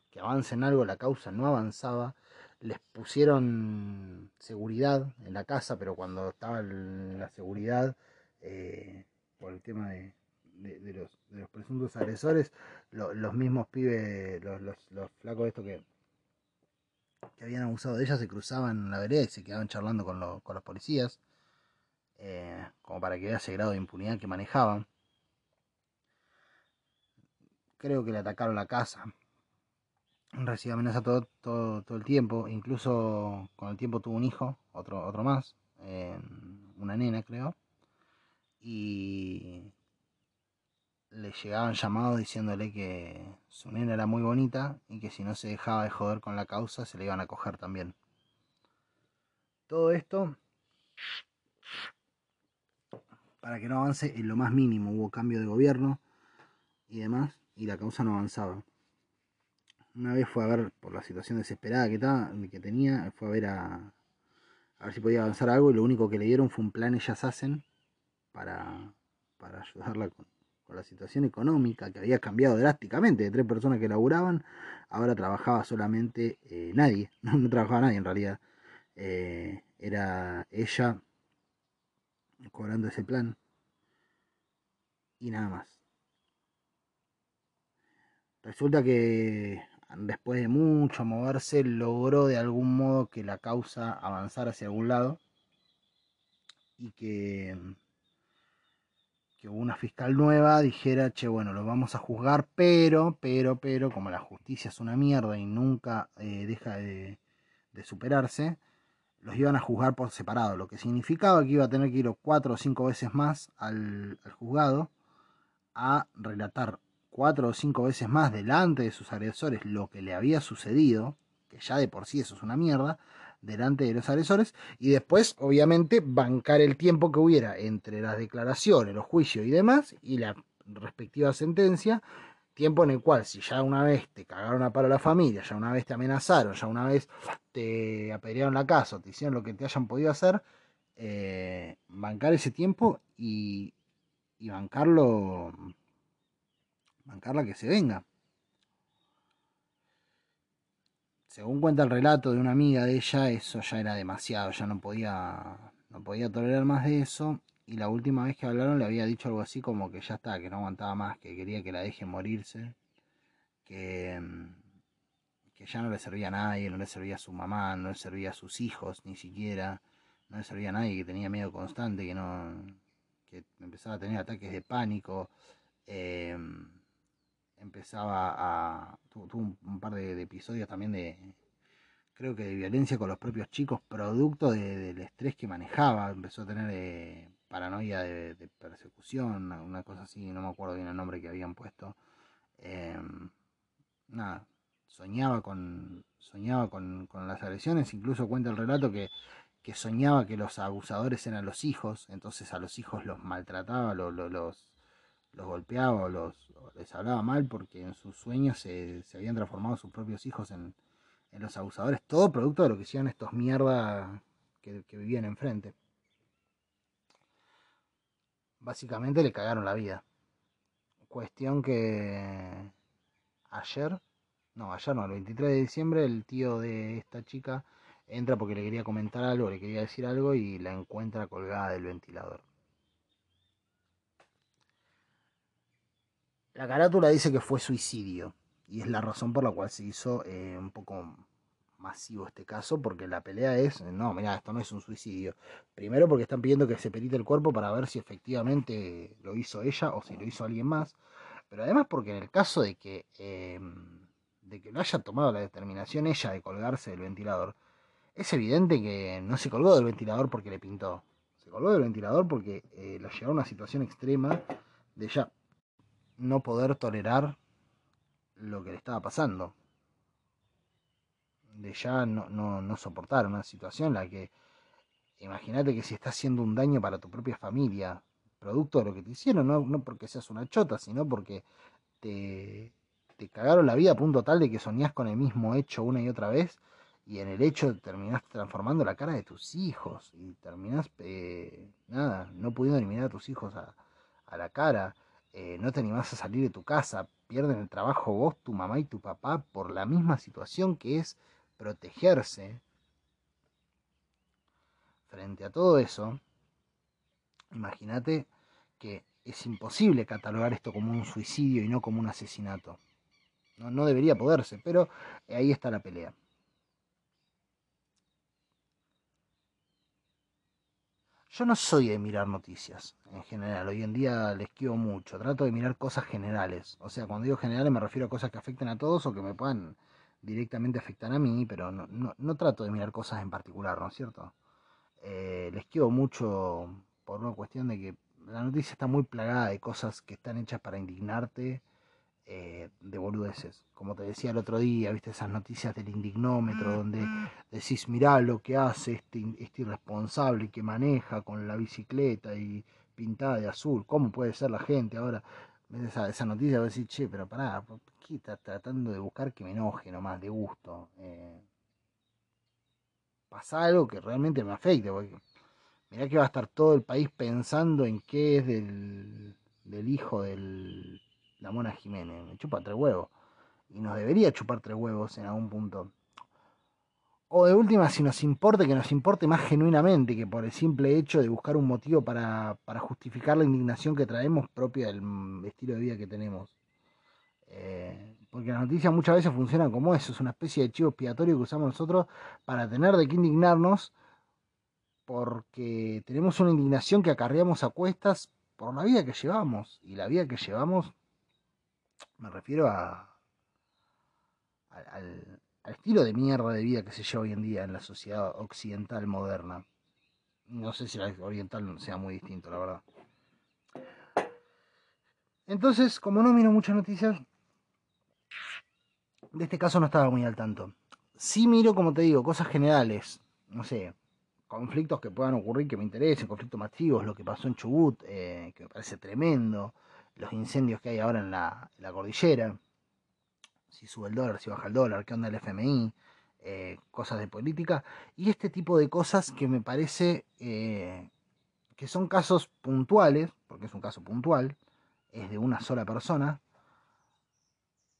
que avance en algo, la causa no avanzaba. Les pusieron seguridad en la casa, pero cuando estaba la seguridad, eh, por el tema de, de, los, de los presuntos agresores, lo, los mismos pibes, los, los, los flacos estos que, que habían abusado de ella, se cruzaban en la vereda y se quedaban charlando con, lo, con los policías, eh, como para que vea ese grado de impunidad que manejaban. Creo que le atacaron la casa. Recibió amenaza todo, todo, todo el tiempo. Incluso con el tiempo tuvo un hijo, otro, otro más. Eh, una nena, creo. Y le llegaban llamados diciéndole que su nena era muy bonita y que si no se dejaba de joder con la causa se le iban a coger también. Todo esto para que no avance en lo más mínimo. Hubo cambio de gobierno y demás y la causa no avanzaba. Una vez fue a ver, por la situación desesperada que, que tenía, fue a ver a, a ver si podía avanzar algo y lo único que le dieron fue un plan ellas hacen para, para ayudarla con, con la situación económica que había cambiado drásticamente de tres personas que laburaban, ahora trabajaba solamente eh, nadie, no, trabajaba nadie en realidad, eh, era ella cobrando ese plan y nada más. Resulta que después de mucho moverse logró de algún modo que la causa avanzara hacia algún lado y que que una fiscal nueva dijera, che, bueno, lo vamos a juzgar, pero, pero, pero, como la justicia es una mierda y nunca eh, deja de, superarse, los iban a juzgar por separado, lo que significaba que iba a tener que ir cuatro o cinco veces más al, al juzgado a relatar cuatro o cinco veces más delante de sus agresores lo que le había sucedido, que ya de por sí eso es una mierda, delante de los agresores y después, obviamente, bancar el tiempo que hubiera entre las declaraciones, los juicios y demás y la respectiva sentencia tiempo en el cual si ya una vez te cagaron a palo la familia, ya una vez te amenazaron, ya una vez te apedrearon la casa, te hicieron lo que te hayan podido hacer, eh, bancar ese tiempo y, y bancarlo, bancarla que se venga. Según cuenta el relato de una amiga de ella, eso ya era demasiado, ya no podía, no podía tolerar más de eso. Y la última vez que hablaron le había dicho algo así como que ya está, que no aguantaba más, que quería que la deje morirse, que, que ya no le servía a nadie, no le servía a su mamá, no le servía a sus hijos ni siquiera, no le servía a nadie, que tenía miedo constante, que no que empezaba a tener ataques de pánico. Eh, empezaba a. Tuvo, un, par de, episodios también de. Creo que de violencia con los propios chicos, producto del estrés que manejaba. Empezó a tener eh, paranoia de, persecución, una cosa así, no me acuerdo bien el nombre que habían puesto. Em, nada, soñaba con. Soñaba con, las agresiones, incluso cuenta el relato que que soñaba que los abusadores eran los hijos, entonces a los hijos los maltrataba, los, los, golpeaba o los, les hablaba mal porque en sus sueños se, habían transformado sus propios hijos en, los abusadores, todo producto de lo que hicieron estos mierda que, vivían enfrente. Básicamente le cagaron la vida. Cuestión que ayer, no, ayer no, el 23 de diciembre, el tío de esta chica entra porque le quería comentar algo, le quería decir algo y la encuentra colgada del ventilador. La carátula dice que fue suicidio y es la razón por la cual se hizo eh, un poco masivo este caso, porque la pelea es, no, mira, esto no es un suicidio. Primero porque están pidiendo que se perite el cuerpo para ver si efectivamente lo hizo ella o si lo hizo alguien más, pero además porque en el caso de que, em, de que no haya tomado la determinación ella de colgarse del ventilador, es evidente que no se colgó del ventilador porque le pintó, se colgó del ventilador porque eh, lo llevó a una situación extrema de ya no poder tolerar lo que le estaba pasando. De ya no, no, soportar una situación en la que, imagínate que si estás haciendo un daño para tu propia familia, producto de lo que te hicieron, no, no porque seas una chota, sino porque te, te cagaron la vida a punto tal de que soñás con el mismo hecho una y otra vez, y en el hecho terminás transformando la cara de tus hijos, y terminás, eh, nada, no pudiendo eliminar a tus hijos a, a la cara eh, no te animás a salir de tu casa, pierden el trabajo vos, tu mamá y tu papá por la misma situación que es protegerse. Frente a todo eso, imagínate que es imposible catalogar esto como un suicidio y no como un asesinato. No, no debería poderse, pero ahí está la pelea. Yo no soy de mirar noticias en general. Hoy en día les quiero mucho. Trato de mirar cosas generales. O sea, cuando digo generales me refiero a cosas que afecten a todos o que me puedan directamente afectar a mí, pero no, no, trato de mirar cosas en particular, ¿no es cierto? Eh, les quiero mucho por una cuestión de que la noticia está muy plagada de cosas que están hechas para indignarte eh, de boludeces. Como te decía el otro día, viste esas noticias del indignómetro donde decís, mirá lo que hace este, este irresponsable que maneja con la bicicleta y pintada de azul. ¿Cómo puede ser la gente ahora? Esa, esa noticia, vos decís, che, pero pará, ¿qué estás tratando de buscar que me enoje nomás, de gusto? Eh, pasa algo que realmente me afecte, porque mirá que va a estar todo el país pensando en qué es del, del hijo del la Mona Jiménez, me chupa tres huevos. Y nos debería chupar tres huevos en algún punto. O de última, si nos importe, que nos importe más genuinamente que por el simple hecho de buscar un motivo para, justificar la indignación que traemos propia del estilo de vida que tenemos. Eh, porque las noticias muchas veces funcionan como eso, es una especie de chivo expiatorio que usamos nosotros para tener de qué indignarnos, porque tenemos una indignación que acarreamos a cuestas por la vida que llevamos. Y la vida que llevamos me refiero a, al, estilo de mierda de vida que se lleva hoy en día en la sociedad occidental moderna. No sé si la oriental sea muy distinto, la verdad. Entonces, como no miro muchas noticias, de este caso no estaba muy al tanto. Sí miro, como te digo, cosas generales. No sé, conflictos que puedan ocurrir que me interesen, conflictos masivos, lo que pasó en Chubut, eh, que me parece tremendo. Los incendios que hay ahora en la, cordillera, si sube el dólar, si baja el dólar, qué onda el FMI, eh, cosas de política, y este tipo de cosas que me parece eh, que son casos puntuales, porque es un caso puntual, es de una sola persona,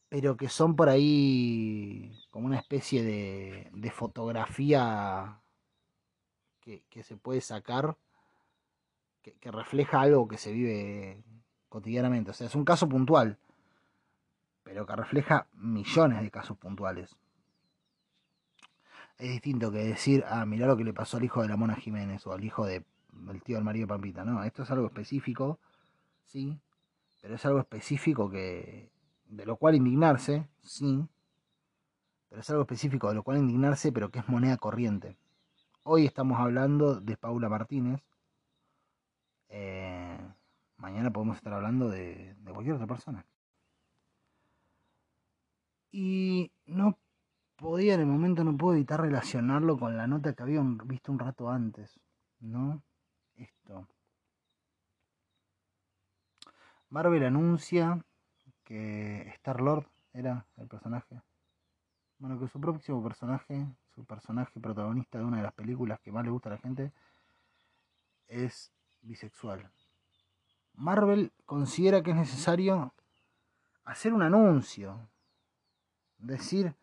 pero que son por ahí como una especie de, fotografía que, se puede sacar, que, refleja algo que se vive cotidianamente. O sea, es un caso puntual, pero que refleja millones de casos puntuales. Es distinto que decir, ah, mirá lo que le pasó al hijo de la Mona Jiménez o al hijo del tío del marido Pampita. No, esto es algo específico, sí, pero es algo específico que de lo cual indignarse, sí, pero es algo específico de lo cual indignarse, pero que es moneda corriente. Hoy estamos hablando de Paula Martínez. Eh, mañana podemos estar hablando de, cualquier otra persona. Y no podía, en el momento no puedo evitar relacionarlo con la nota que había visto un rato antes, ¿no? Esto. Marvel anuncia que Star Lord era el personaje. Bueno, que su próximo personaje, su personaje protagonista de una de las películas que más le gusta a la gente, es bisexual. Marvel considera que es necesario hacer un anuncio. Decir,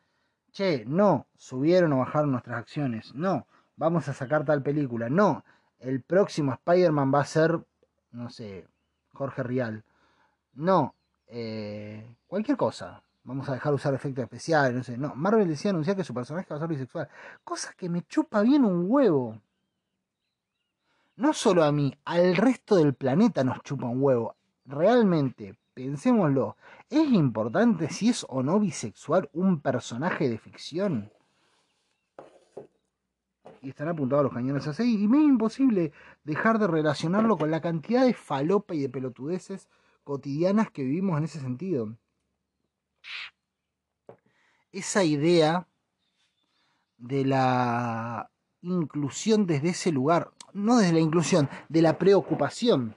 che, no, subieron o bajaron nuestras acciones. No, vamos a sacar tal película. No, el próximo Spider-Man va a ser, no sé, Jorge Rial. No, eh, cualquier cosa. Vamos a dejar usar efectos especiales, no sé. No, Marvel decía anunciar que su personaje va a ser bisexual. Cosa que me chupa bien un huevo. No solo a mí, al resto del planeta nos chupa un huevo. Realmente, pensémoslo, ¿es importante si es o no bisexual un personaje de ficción? Y están apuntados los cañones así. Y me es imposible dejar de relacionarlo con la cantidad de falopa y de pelotudeces cotidianas que vivimos en ese sentido. Esa idea de la inclusión desde ese lugar, no desde la inclusión, de la preocupación,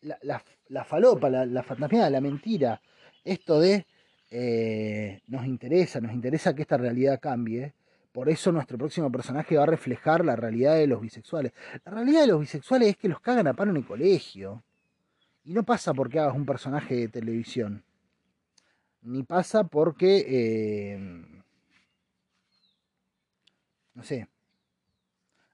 la, la, falopa, la, la la mentira, esto de eh, nos interesa, nos interesa que esta realidad cambie, por eso nuestro próximo personaje va a reflejar la realidad de los bisexuales. La realidad de los bisexuales es que los cagan a paro en el colegio. Y no pasa porque hagas un personaje de televisión. Ni pasa porque... Eh, no sé.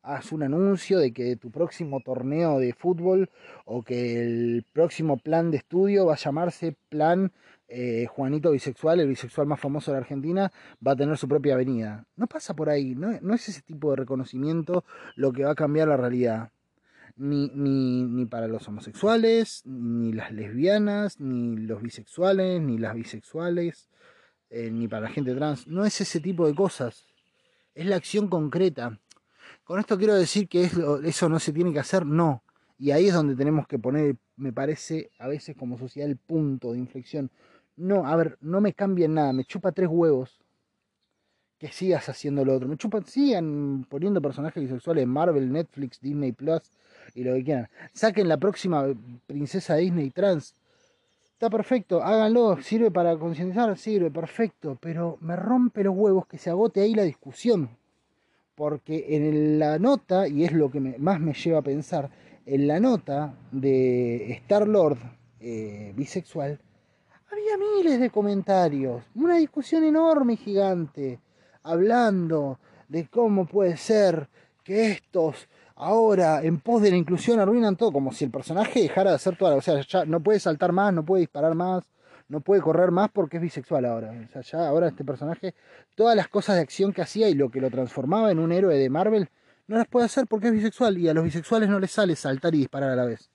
Hagas un anuncio de que tu próximo torneo de fútbol o que el próximo plan de estudio va a llamarse Plan eh, Juanito Bisexual, el bisexual más famoso de la Argentina, va a tener su propia avenida. No pasa por ahí, no, no es ese tipo de reconocimiento lo que va a cambiar la realidad ni, ni, ni para los homosexuales, ni las lesbianas, ni los bisexuales, ni las bisexuales, eh, ni para la gente trans. No es ese tipo de cosas. Es la acción concreta. Con esto quiero decir que eso no se tiene que hacer, no. Y ahí es donde tenemos que poner, me parece, a veces como sociedad el punto de inflexión. No, a ver, no me cambia nada, me chupa tres huevos que sigas haciendo lo otro. Me chupa, sigan poniendo personajes bisexuales en Marvel, Netflix, Disney Plus, y lo que quieran. Saquen la próxima princesa Disney trans. Está perfecto, háganlo, sirve para concientizar, sirve, perfecto, pero me rompe los huevos que se agote ahí la discusión. Porque en la nota, y es lo que más me lleva a pensar, en la nota de Star Lord eh, bisexual, había miles de comentarios, una discusión enorme y gigante, hablando de cómo puede ser que estos ahora en pos de la inclusión arruinan todo, como si el personaje dejara de hacer toda, o sea, ya no puede saltar más, no puede disparar más, no puede correr más porque es bisexual ahora. Ya ahora este personaje, todas las cosas de acción que hacía y lo que lo transformaba en un héroe de Marvel, no las puede hacer porque es bisexual y a los bisexuales no les sale saltar y disparar a la vez.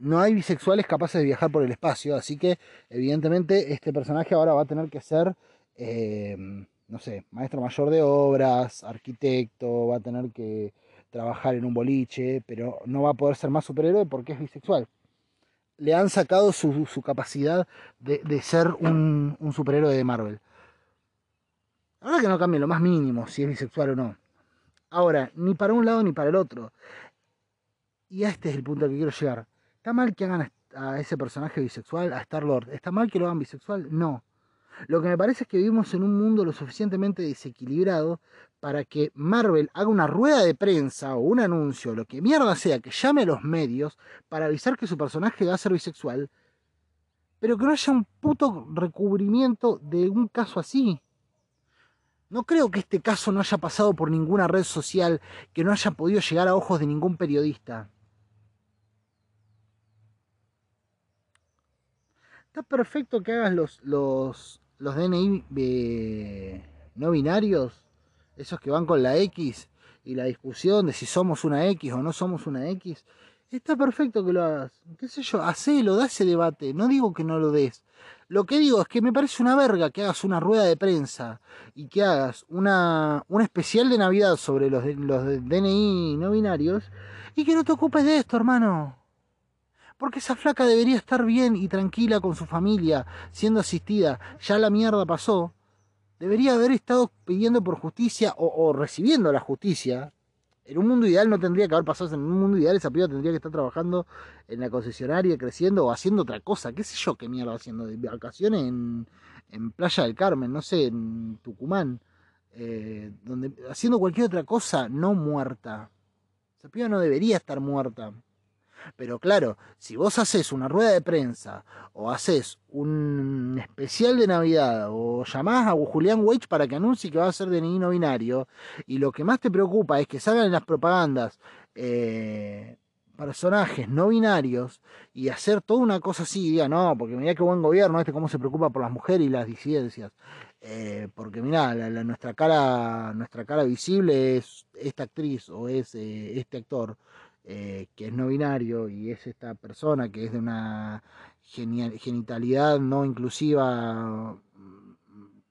No hay bisexuales capaces de viajar por el espacio, así que evidentemente este personaje ahora va a tener que ser... Eh, no sé, maestro mayor de obras, arquitecto, va a tener que trabajar en un boliche, pero no va a poder ser más superhéroe porque es bisexual. Le han sacado su, capacidad de, ser un, superhéroe de Marvel. Ahora que no cambie lo más mínimo si es bisexual o no. Ahora, ni para un lado ni para el otro. Y este es el punto al que quiero llegar. ¿Está mal que hagan a ese personaje bisexual, a Star Lord? ¿Está mal que lo hagan bisexual? No. Lo que me parece es que vivimos en un mundo lo suficientemente desequilibrado para que Marvel haga una rueda de prensa o un anuncio, lo que mierda sea, que llame a los medios para avisar que su personaje va a ser bisexual, pero que no haya un puto recubrimiento de un caso así. No creo que este caso no haya pasado por ninguna red social, que no haya podido llegar a ojos de ningún periodista. Está perfecto que hagas los, los, los DNI eh, no binarios, esos que van con la X y la discusión de si somos una X o no somos una X. Está perfecto que lo hagas. ¿Qué sé yo? Hacelo, da ese debate. No digo que no lo des. Lo que digo es que me parece una verga que hagas una rueda de prensa y que hagas una, un especial de Navidad sobre los, los DNI no binarios y que no te ocupes de esto, hermano. Porque esa flaca debería estar bien y tranquila con su familia, siendo asistida. Ya la mierda pasó. Debería haber estado pidiendo por justicia o, recibiendo la justicia en un mundo ideal no tendría que haber pasado, en un mundo ideal esa piba tendría que estar trabajando en la concesionaria, creciendo o haciendo otra cosa, qué sé yo qué mierda haciendo, de vacaciones en, en Playa del Carmen, no sé, en Tucumán, eh, donde, haciendo cualquier otra cosa, no muerta. Esa piba no debería estar muerta. Pero claro, si vos haces una rueda de prensa o haces un especial de Navidad o llamás a Julián Weich para que anuncie que va a ser de niño binario y lo que más te preocupa es que salgan en las propagandas eh, personajes no binarios y hacer toda una cosa así, diga, no, porque mira qué buen gobierno este cómo se preocupa por las mujeres y las disidencias. Eh, porque mira, nuestra cara, nuestra cara visible es esta actriz o es eh, este actor eh, que es no binario y es esta persona que es de una genitalidad no inclusiva mm,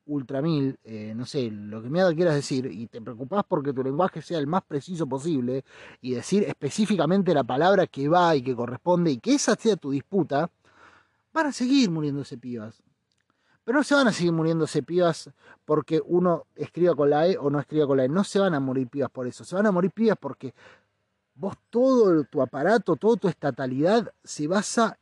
ultra mil, eh, no sé, lo que me quieras decir, y te preocupas porque tu lenguaje sea el más preciso posible y decir específicamente la palabra que va y que corresponde y que esa sea tu disputa, van a seguir muriéndose pibas. Pero no se van a seguir muriéndose pibas porque uno escriba con la E o no escriba con la E. No se van a morir pibas por eso. Se van a morir pibas porque vos todo tu aparato, toda tu estatalidad se basa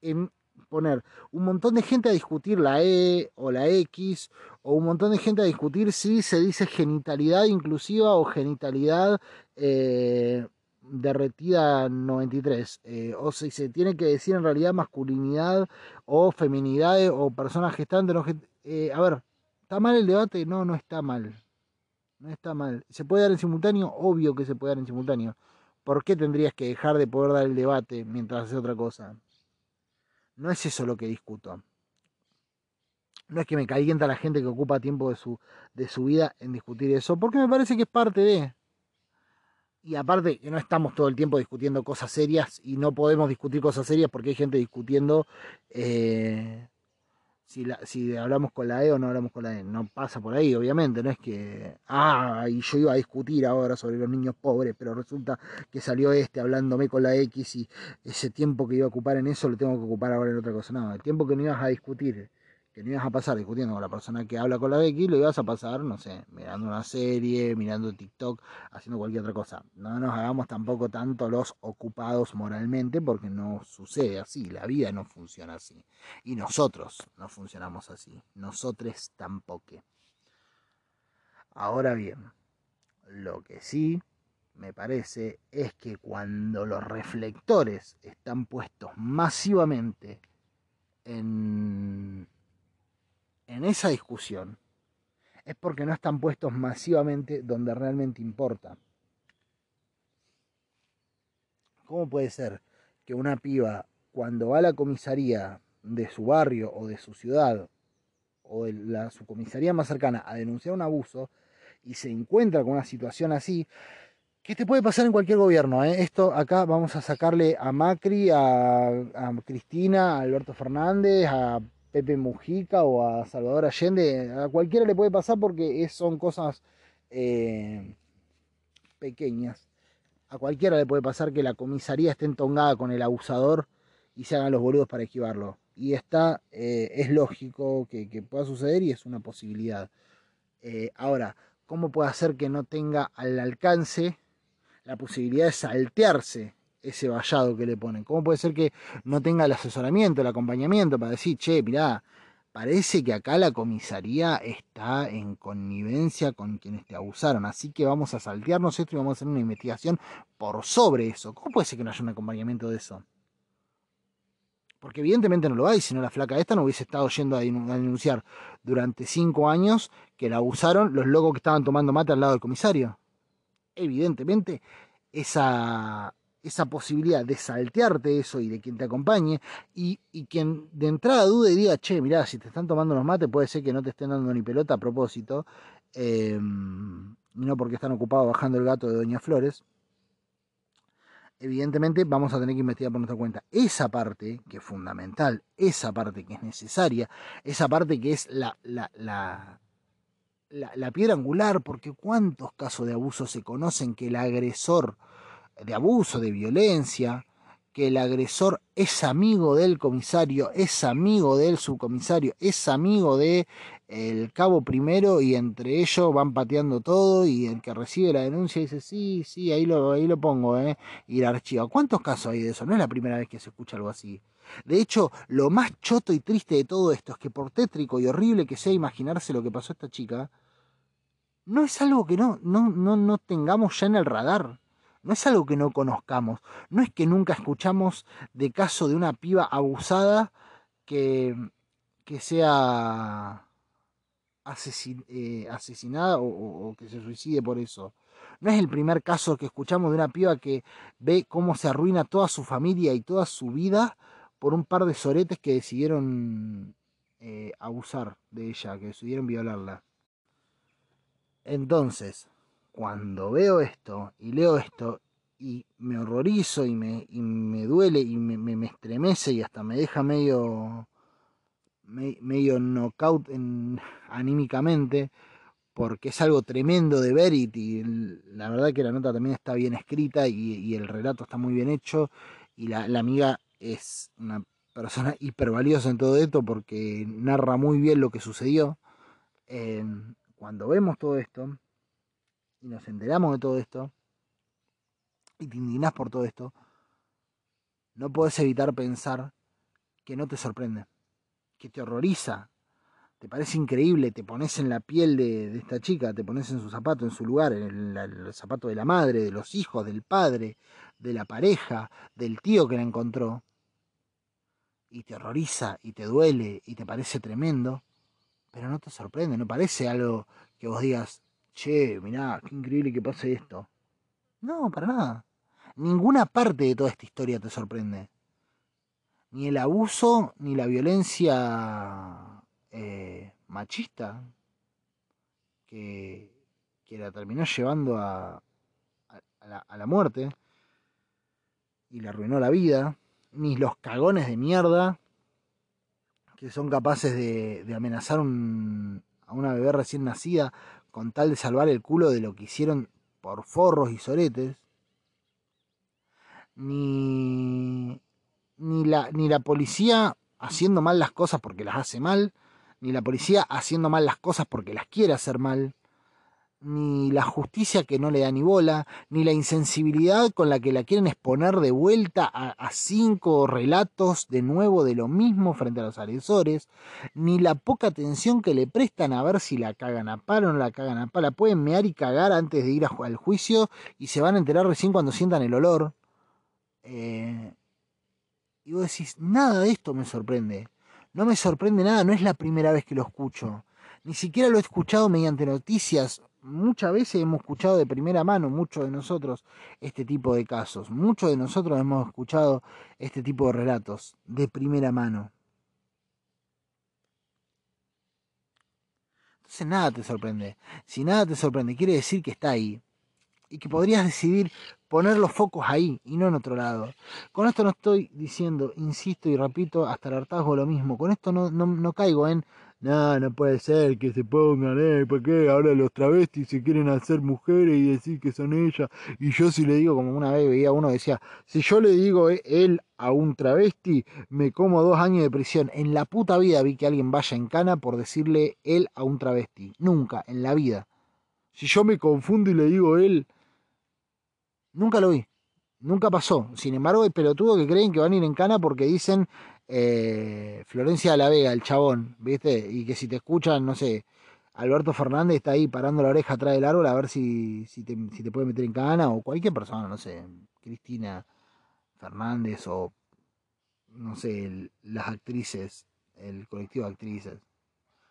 en poner un montón de gente a discutir la E o la X, o un montón de gente a discutir si se dice genitalidad inclusiva o genitalidad eh, derretida 93, eh, o si se tiene que decir en realidad masculinidad o feminidad o personas gestantes. Eh, a ver, ¿está mal el debate? No, no está mal. No está mal. ¿Se puede dar en simultáneo? Obvio que se puede dar en simultáneo. ¿Por qué tendrías que dejar de poder dar el debate mientras haces otra cosa? No es eso lo que discuto. No es que me calienta la gente que ocupa tiempo de su, de su vida en discutir eso, porque me parece que es parte de... Y aparte que no estamos todo el tiempo discutiendo cosas serias y no podemos discutir cosas serias porque hay gente discutiendo eh, si, la, si hablamos con la E o no hablamos con la E. No pasa por ahí, obviamente, no es que, ah, y yo iba a discutir ahora sobre los niños pobres, pero resulta que salió este hablándome con la X y ese tiempo que iba a ocupar en eso lo tengo que ocupar ahora en otra cosa. No, el tiempo que no ibas a discutir que no ibas a pasar discutiendo con la persona que habla con la X, lo ibas a pasar, no sé, mirando una serie, mirando TikTok, haciendo cualquier otra cosa. No nos hagamos tampoco tanto los ocupados moralmente porque no sucede así, la vida no funciona así. Y nosotros no funcionamos así, nosotros tampoco. Ahora bien, lo que sí me parece es que cuando los reflectores están puestos masivamente en en esa discusión es porque no están puestos masivamente donde realmente importa. ¿Cómo puede ser que una piba cuando va a la comisaría de su barrio o de su ciudad o de la, su comisaría más cercana a denunciar un abuso y se encuentra con una situación así, que te puede pasar en cualquier gobierno. ¿eh? Esto acá vamos a sacarle a Macri, a, a Cristina, a Alberto Fernández, a Pepe Mujica o a Salvador Allende, a cualquiera le puede pasar porque son cosas eh, pequeñas. A cualquiera le puede pasar que la comisaría esté entongada con el abusador y se hagan los boludos para esquivarlo. Y está, eh, es lógico que, pueda suceder y es una posibilidad. Eh, ahora, ¿cómo puede hacer que no tenga al alcance la posibilidad de saltearse ese vallado que le ponen? ¿Cómo puede ser que no tenga el asesoramiento, el acompañamiento para decir, che, mirá, parece que acá la comisaría está en connivencia con quienes te abusaron, así que vamos a saltearnos esto y vamos a hacer una investigación por sobre eso. ¿Cómo puede ser que no haya un acompañamiento de eso? Porque evidentemente no lo hay, si no la flaca esta no hubiese estado yendo a denunciar durante cinco años que la abusaron los locos que estaban tomando mate al lado del comisario. Evidentemente, esa, esa posibilidad de saltearte eso y de quien te acompañe y, quien de entrada dude y diga, che, mirá, si te están tomando los mates puede ser que no te estén dando ni pelota a propósito, eh, no porque están ocupados bajando el gato de Doña Flores. Evidentemente vamos a tener que investigar por nuestra cuenta. Esa parte que es fundamental, esa parte que es necesaria, esa parte que es la, la, la, la piedra angular, porque cuántos casos de abuso se conocen que el agresor de abuso, de violencia, que el agresor es amigo del comisario, es amigo del subcomisario, es amigo de el cabo primero y entre ellos van pateando todo y el que recibe la denuncia dice, sí, sí, ahí lo, ahí lo pongo, ¿eh? y la archiva. ¿Cuántos casos hay de eso? No es la primera vez que se escucha algo así. De hecho, lo más choto y triste de todo esto es que por tétrico y horrible que sea imaginarse lo que pasó a esta chica, no es algo que no, no, no, no tengamos ya en el radar. No es algo que no conozcamos. No es que nunca escuchamos de caso de una piba abusada que, que sea eh, asesinada o, que se suicide por eso. No es el primer caso que escuchamos de una piba que ve cómo se arruina toda su familia y toda su vida por un par de soretes que decidieron eh, abusar de ella, que decidieron violarla. Entonces, cuando veo esto y leo esto y me horrorizo y me, me duele y me, me, estremece y hasta me deja medio, medio knockout en, anímicamente porque es algo tremendo de ver y, la verdad que la nota también está bien escrita y, el relato está muy bien hecho y la, amiga es una persona hipervaliosa en todo esto porque narra muy bien lo que sucedió. cuando vemos todo esto, y nos enteramos de todo esto, y te indignás por todo esto, no puedes evitar pensar que no te sorprende, que te horroriza, te parece increíble, te pones en la piel de, esta chica, te pones en su zapato, en su lugar, en el, zapato de la madre, de los hijos, del padre, de la pareja, del tío que la encontró, y te horroriza, y te duele, y te parece tremendo, pero no te sorprende, no parece algo que vos digas, che, mirá, qué increíble que pase esto. No, para nada. Ninguna parte de toda esta historia te sorprende. Ni el abuso, ni la violencia eh, machista que, que, la terminó llevando a, a, la, muerte y le arruinó la vida, ni los cagones de mierda que son capaces de, de amenazar a una bebé recién nacida con tal de salvar el culo de lo que hicieron por forros y soretes, ni, ni, la, ni la policía haciendo mal las cosas porque las hace mal, ni la policía haciendo mal las cosas porque las quiere hacer mal, ni la justicia que no le da ni bola, ni la insensibilidad con la que la quieren exponer de vuelta a, cinco relatos de nuevo de lo mismo frente a los agresores, ni la poca atención que le prestan a ver si la cagan a palo o no la cagan a palo. La pueden mear y cagar antes de ir al juicio y se van a enterar recién cuando sientan el olor. Eh, y vos decís, nada de esto me sorprende. No me sorprende nada, no es la primera vez que lo escucho. Ni siquiera lo he escuchado mediante noticias muchas veces hemos escuchado de primera mano, muchos de nosotros, este tipo de casos. Muchos de nosotros hemos escuchado este tipo de relatos de primera mano. Entonces nada te sorprende. Si nada te sorprende, quiere decir que está ahí. Y que podrías decidir poner los focos ahí y no en otro lado. Con esto no estoy diciendo, insisto y repito, hasta el hartazgo lo mismo. Con esto no, no, no caigo en no, no puede ser que se pongan, ¿eh? ¿Por qué ahora los travestis se quieren hacer mujeres y decir que son ellas? Y yo si le digo, como una vez veía uno decía, si yo le digo eh, él a un travesti, me como dos años de prisión. En la puta vida vi que alguien vaya en cana por decirle él a un travesti. Nunca, en la vida. Si yo me confundo y le digo él, nunca lo vi. Nunca pasó. Sin embargo, hay pelotudos que creen que van a ir en cana porque dicen eh, Florencia de la Vega, el chabón, ¿viste? Y que si te escuchan, no sé, Alberto Fernández está ahí parando la oreja atrás del árbol a ver si, si, te, si te puede meter en cana o cualquier persona, no sé, Cristina Fernández o, no sé, las actrices, el colectivo de actrices.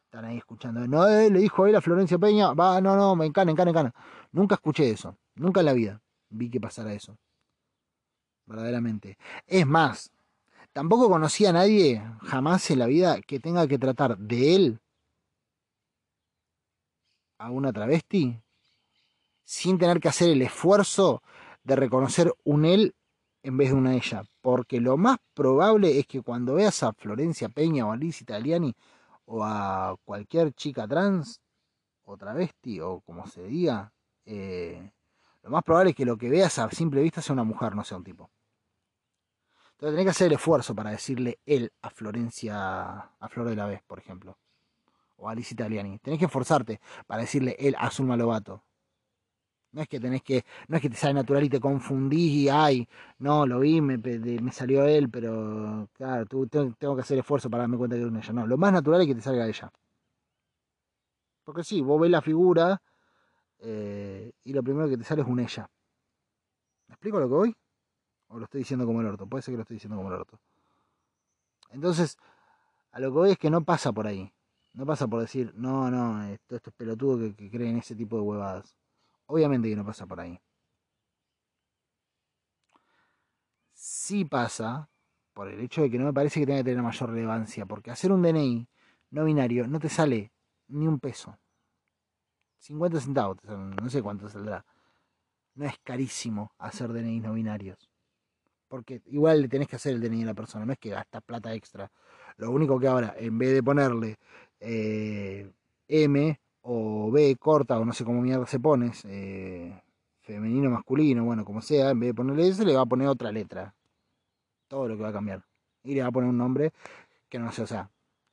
Están ahí escuchando. No, eh, le dijo él a Florencia Peña, va, no, no, me encana, encana, encana. Nunca escuché eso, nunca en la vida vi que pasara eso. Verdaderamente. Es más, tampoco conocí a nadie jamás en la vida que tenga que tratar de él a una travesti sin tener que hacer el esfuerzo de reconocer un él en vez de una ella. Porque lo más probable es que cuando veas a Florencia Peña o a Liz Italiani o a cualquier chica trans o travesti o como se diga, eh, lo más probable es que lo que veas a simple vista sea una mujer, no sea un tipo. Entonces tenés que hacer el esfuerzo para decirle él a Florencia, a Flor de la Vez, por ejemplo o Alice Italiani. Tenés que esforzarte para decirle él a Zulma Lobato. No es que tenés que, no es que te sale natural y te confundís y ay, no, lo vi, me, salió él, pero claro, tú, tengo, que hacer esfuerzo para darme cuenta que es una ella. No, lo más natural es que te salga ella. Porque sí, vos ves la figura eh, y lo primero que te sale es un ella. ¿Me explico lo que voy? ¿O lo estoy diciendo como el orto? Puede ser que lo estoy diciendo como el orto. Entonces, a lo que voy es que no pasa por ahí. No pasa por decir, no, no, esto, esto es pelotudo que, que creen ese tipo de huevadas. Obviamente que no pasa por ahí. Sí pasa por el hecho de que no me parece que tenga que tener mayor relevancia, porque hacer un DNI no binario no te sale ni un peso. 50 centavos, no sé cuánto saldrá. No es carísimo hacer DNI no binarios. Porque igual le tenés que hacer el DNI a la persona, no es que gastas plata extra. Lo único que ahora, en vez de ponerle eh, M o B corta o no sé cómo mierda se pone, eh, femenino, masculino, bueno, como sea, en vez de ponerle S le va a poner otra letra. Todo lo que va a cambiar. Y le va a poner un nombre que no sé, o sea,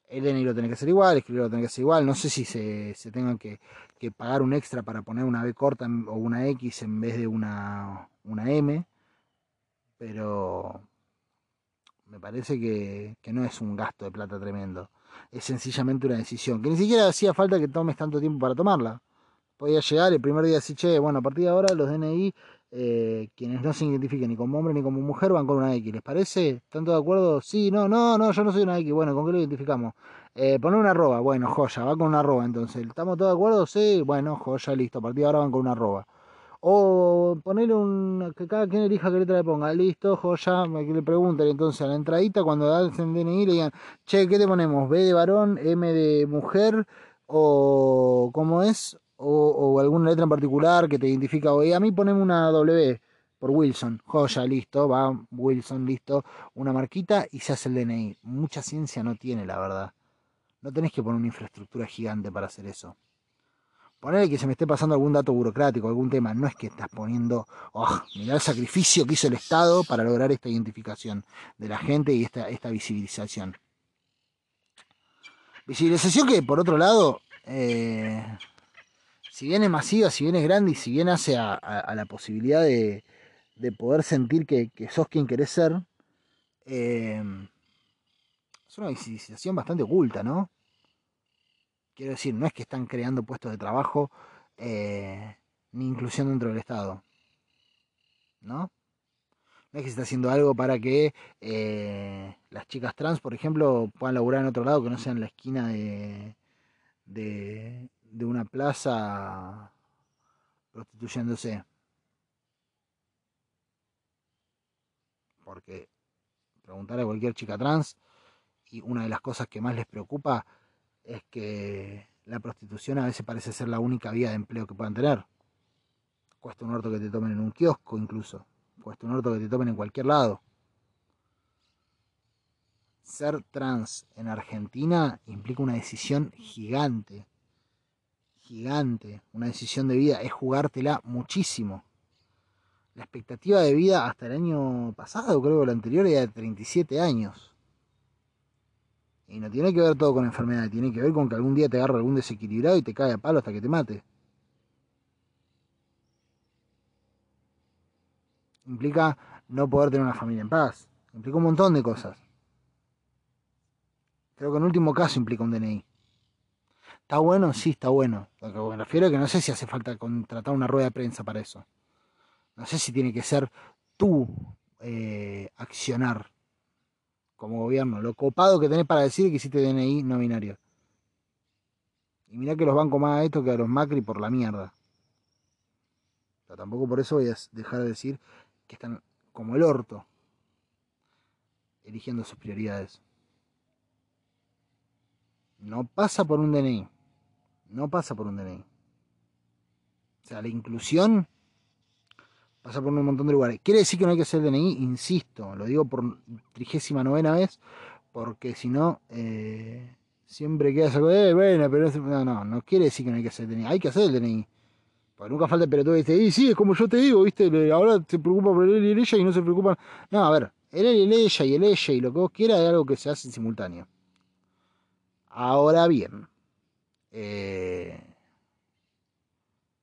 el DNI lo tiene que hacer igual, escribirlo lo tiene que hacer igual. No sé si se, se tengan que, que, pagar un extra para poner una B corta o una X en vez de una, una M, pero me parece que, que no es un gasto de plata tremendo es sencillamente una decisión, que ni siquiera hacía falta que tomes tanto tiempo para tomarla. Podía llegar el primer día así, che, bueno, a partir de ahora los DNI, eh, quienes no se identifiquen ni como hombre ni como mujer, van con una X. ¿Les parece? ¿Están todos de acuerdo? Sí, no, no, no, yo no soy una X. Bueno, ¿con qué lo identificamos? Eh, poner una arroba, bueno, joya, va con una arroba entonces. ¿Estamos todos de acuerdo? Sí, bueno, joya, listo, a partir de ahora van con una arroba. O ponerle un. que cada quien elija qué letra le ponga. Listo, joya, que le pregunten entonces a la entradita cuando dan el DNI le digan, che, ¿qué te ponemos? ¿B de varón, M de mujer? ¿O cómo es? O, alguna letra en particular que te identifica. O a mí poneme una W por Wilson. Joya, listo, va Wilson, listo. Una marquita y se hace el DNI. Mucha ciencia no tiene, la verdad. No tenés que poner una infraestructura gigante para hacer eso. Ponerle que se me esté pasando algún dato burocrático, algún tema, no es que estás poniendo, oh, mirá el sacrificio que hizo el Estado para lograr esta identificación de la gente y esta, esta visibilización. Visibilización que, por otro lado, eh, si bien es masiva, si bien es grande y si bien hace a, la posibilidad de, poder sentir que, sos quien querés ser, eh, es una visibilización bastante oculta, ¿no? Quiero decir, no es que están creando puestos de trabajo eh, ni inclusión dentro del Estado. ¿No? No es que se está haciendo algo para que eh, las chicas trans, por ejemplo, puedan laburar en otro lado que no sea en la esquina de, de, de una plaza prostituyéndose. Porque preguntar a cualquier chica trans y una de las cosas que más les preocupa es que la prostitución a veces parece ser la única vía de empleo que puedan tener. Cuesta un orto que te tomen en un kiosco incluso. Cuesta un orto que te tomen en cualquier lado. Ser trans en Argentina implica una decisión gigante. Gigante. Una decisión de vida. Es jugártela muchísimo. La expectativa de vida hasta el año pasado, creo que la anterior, era de 37 años. Y no tiene que ver todo con enfermedad, tiene que ver con que algún día te agarra algún desequilibrado y te cae a palo hasta que te mate. implica no poder tener una familia en paz, implica un montón de cosas. Creo que en último caso implica un DNI. ¿Está bueno? Sí, está bueno. Lo que me refiero es que no sé si hace falta contratar una rueda de prensa para eso. No sé si tiene que ser tú eh, accionar como gobierno. Lo copado que tenés para decir que hiciste DNI no binario. Y mirá que los bancos más a esto que a los Macri por la mierda. Pero tampoco por eso voy a dejar de decir que están como el orto eligiendo sus prioridades. No pasa por un DNI. No pasa por un DNI. O sea, la inclusión pasa por un montón de lugares. ¿Quiere decir que no hay que hacer DNI? Insisto, lo digo por trigésima novena vez, porque si no, eh, siempre queda esa cosa, eh, bueno, pero no, no, no quiere decir que no hay que hacer DNI, hay que hacer el DNI. Porque nunca falta el pelotudo que dice, y sí, es como yo te digo, viste, ahora se preocupa por él y ella y no se preocupa. No, a ver, él y el ella y el ella y lo que vos quieras es algo que se hace en simultáneo. Ahora bien, eh,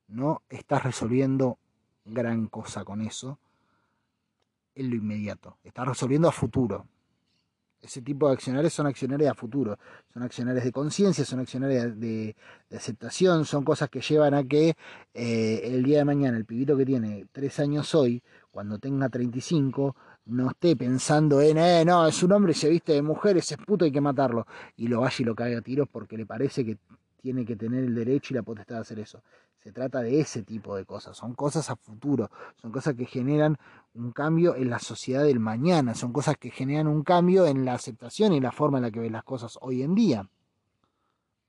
no estás resolviendo gran cosa con eso en lo inmediato. Estás resolviendo a futuro. Ese tipo de accionarios son accionarios a futuro, son accionarios de conciencia, son accionarios de, aceptación, son cosas que llevan a que eh, el día de mañana el pibito que tiene tres años hoy, cuando tenga 35, no esté pensando en, eh, no, es un hombre, se viste de mujer, ese es puto, hay que matarlo, y lo vaya y lo caiga a tiros porque le parece que tiene que tener el derecho y la potestad de hacer eso. Se trata de ese tipo de cosas, son cosas a futuro, son cosas que generan un cambio en la sociedad del mañana, son cosas que generan un cambio en la aceptación y la forma en la que ves las cosas hoy en día.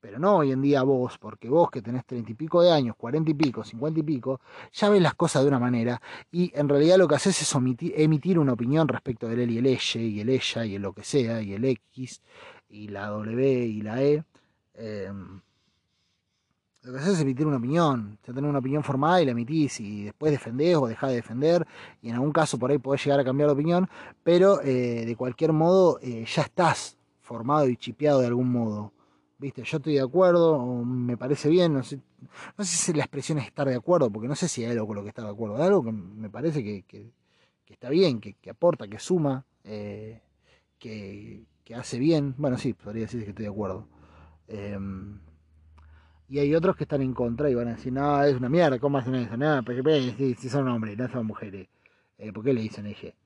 Pero no hoy en día vos, porque vos que tenés treinta y pico de años, cuarenta y pico, cincuenta y pico, ya ves las cosas de una manera y en realidad lo que haces es emitir una opinión respecto del él y el ella y el ella y el lo que sea y el X y la W y la E. Em, lo que haces es emitir una opinión, ya tenés una opinión formada y la emitís y después defendés o dejás de defender y en algún caso por ahí podés llegar a cambiar de opinión, pero eh, de cualquier modo eh, ya estás formado y chipeado de algún modo. ¿Viste? Yo estoy de acuerdo, o me parece bien, no sé, no sé si la expresión es estar de acuerdo, porque no sé si hay algo con lo que está de acuerdo, hay algo que me parece que, que, está bien, que, aporta, que suma, eh, que, hace bien, bueno, sí, podría decir que estoy de acuerdo. Y hay otros que están en contra y van a decir, no, es una mierda, ¿cómo hacen eso? No, porque si, si son hombres, no son mujeres. Eh, ¿Por qué le dicen eje?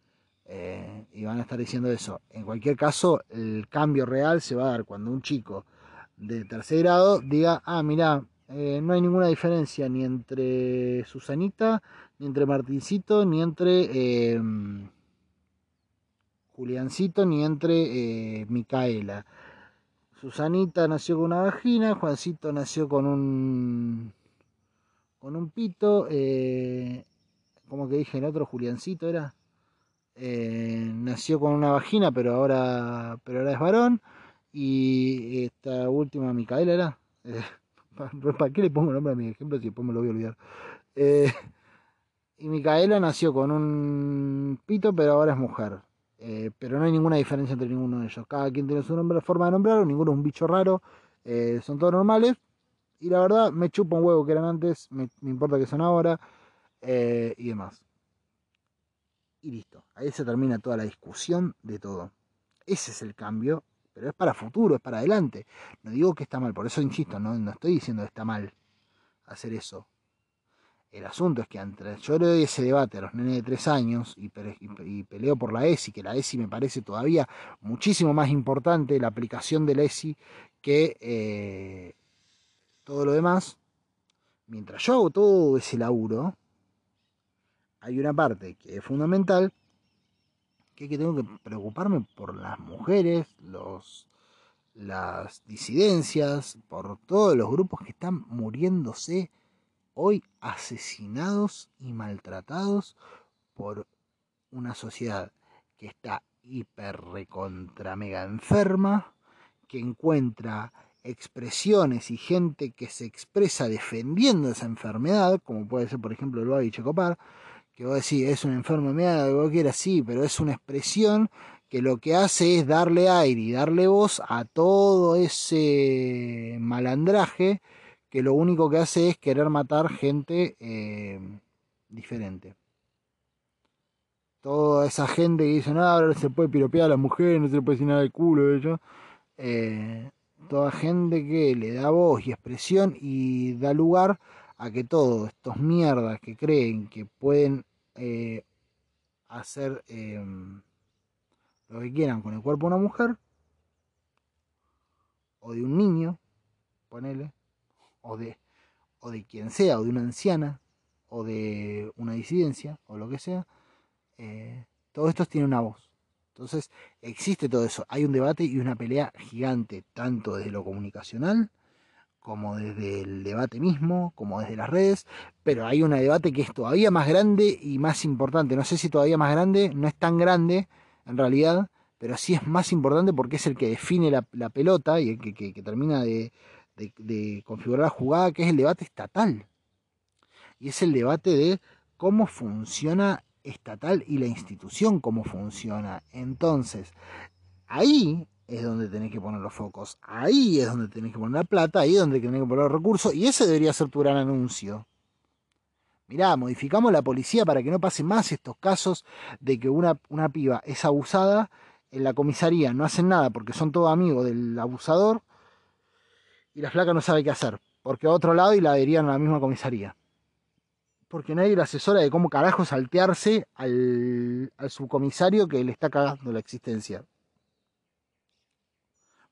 Eh, y van a estar diciendo eso. En cualquier caso, el cambio real se va a dar cuando un chico de tercer grado diga, ah, mira, eh, no hay ninguna diferencia ni entre Susanita, ni entre Martincito, ni entre em, Juliancito, ni entre Micaela. Susanita nació con una vagina, Juancito nació con un con un pito, eh, como que dije el otro, Juliancito era, eh, nació con una vagina, pero ahora, pero ahora es varón, y esta última Micaela era, eh, ¿para qué le pongo el nombre a mi ejemplo si después me lo voy a olvidar? y Micaela nació con un pito, pero ahora es mujer. Eh, pero no hay ninguna diferencia entre ninguno de ellos. Cada quien tiene su nombre, forma de nombrarlo, ninguno es un bicho raro, eh, son todos normales. Y la verdad, me chupa un huevo que eran antes, me, importa que son ahora eh, y demás. Y listo, ahí se termina toda la discusión de todo. Ese es el cambio, pero es para futuro, es para adelante. No digo que está mal, por eso insisto, no, no estoy diciendo que está mal hacer eso. El asunto es que entre yo le doy ese debate a los nenes de tres años y, peleo por la ESI, que la ESI me parece todavía muchísimo más importante la aplicación de la ESI que eh, todo lo demás. Mientras yo hago todo ese laburo, hay una parte que es fundamental, que es que tengo que preocuparme por las mujeres, los, las disidencias, por todos los grupos que están muriéndose hoy asesinados y maltratados por una sociedad que está hiper recontra mega enferma, que encuentra expresiones y gente que se expresa defendiendo esa enfermedad, como puede ser por ejemplo el Babi Checopar, que vos decís es una enfermedad, lo que vos quieras, sí, pero es una expresión que lo que hace es darle aire y darle voz a todo ese malandraje que lo único que hace es querer matar gente eh, diferente. toda esa gente que dice, no, ahora se puede piropear a la mujer, no se le puede decir nada de culo, ellos. Eh, toda gente que le da voz y expresión y da lugar a que todos estos mierdas que creen que pueden eh, hacer em, lo que quieran con el cuerpo de una mujer o de un niño, ponele, o de, o de quien sea, o de una anciana, o de una disidencia, o lo que sea, eh, todo esto tiene una voz. Entonces existe todo eso. Hay un debate y una pelea gigante, tanto desde lo comunicacional, como desde el debate mismo, como desde las redes, pero hay un debate que es todavía más grande y más importante. No sé si todavía más grande, no es tan grande en realidad, pero sí es más importante porque es el que define la, pelota y el que, termina de, de configurar la jugada, que es el debate estatal. Y es el debate de cómo funciona estatal y la institución cómo funciona. Entonces, ahí es donde tenés que poner los focos, ahí es donde tenés que poner la plata, ahí es donde tenés que poner los recursos, y ese debería ser tu gran anuncio. Mirá, modificamos la policía para que no pase más estos casos de que una, una piba es abusada en la comisaría, no hacen nada porque son todos amigos del abusador y la flaca no sabe qué hacer, porque a otro lado y la adherían a la misma comisaría porque nadie le asesora de cómo carajo saltearse al, subcomisario que le está cagando la existencia.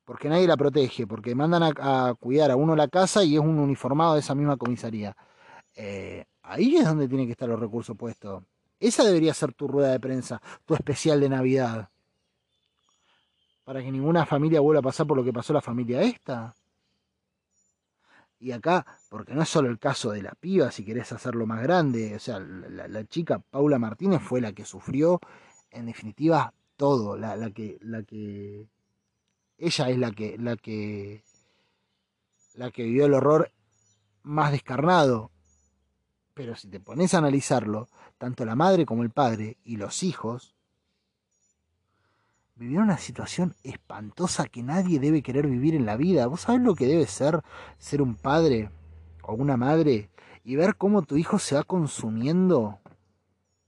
Porque nadie la protege, porque mandan a, cuidar a uno la casa y es un uniformado de esa misma comisaría. Eh, ahí es donde tienen que estar los recursos puestos. Esa debería ser tu rueda de prensa, tu especial de Navidad. Para que ninguna familia vuelva a pasar por lo que pasó la familia esta. Y acá, porque no es solo el caso de la piba, si querés hacerlo más grande, o sea, la, chica Paula Martínez fue la que sufrió, en definitiva, todo, la, la, que, la que, ella es la que, la que, la que vivió el horror más descarnado. Pero si te pones a analizarlo, tanto la madre como el padre y los hijos vivieron una situación espantosa que nadie debe querer vivir en la vida. ¿Vos sabés lo que debe ser ser un padre o una madre y ver cómo tu hijo se va consumiendo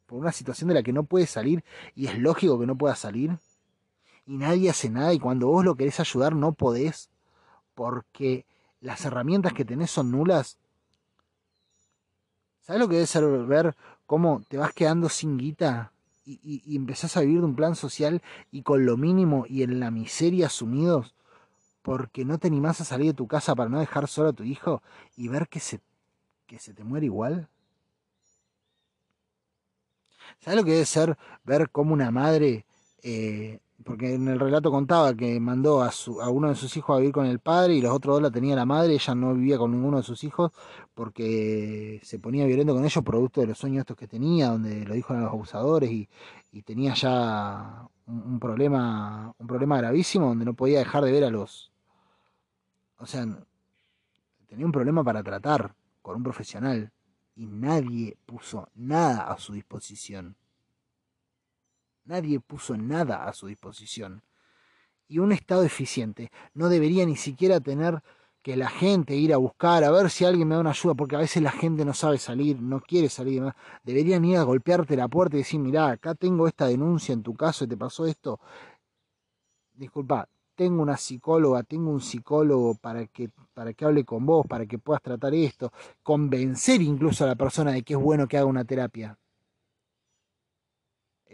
por una situación de la que no puede salir y es lógico que no pueda salir? Y nadie hace nada y cuando vos lo querés ayudar no podés porque las herramientas que tenés son nulas. ¿Sabes lo que debe ser ver cómo te vas quedando sin guita y, empezás a vivir de un plan social y con lo mínimo y en la miseria sumidos porque no te animás a salir de tu casa para no dejar solo a tu hijo y ver que se, que se te muere igual? ¿Sabes lo que debe ser ver cómo una madre eh, porque en el relato contaba que mandó a, su, a uno de sus hijos a vivir con el padre y los otros dos la tenía la madre, ella no vivía con ninguno de sus hijos porque se ponía violento con ellos producto de los sueños estos que tenía, donde lo dijo a los abusadores y, tenía ya un, problema, un problema gravísimo donde no podía dejar de ver a los... O sea, tenía un problema para tratar con un profesional y nadie puso nada a su disposición. Nadie puso nada a su disposición. Y un Estado eficiente no debería ni siquiera tener que la gente ir a buscar, a ver si alguien me da una ayuda, porque a veces la gente no sabe salir, no quiere salir. Deberían ir a golpearte la puerta y decir, mirá, acá tengo esta denuncia en tu caso y te pasó esto. Disculpa, tengo una psicóloga, tengo un psicólogo para que, para que hable con vos, para que puedas tratar esto, convencer incluso a la persona de que es bueno que haga una terapia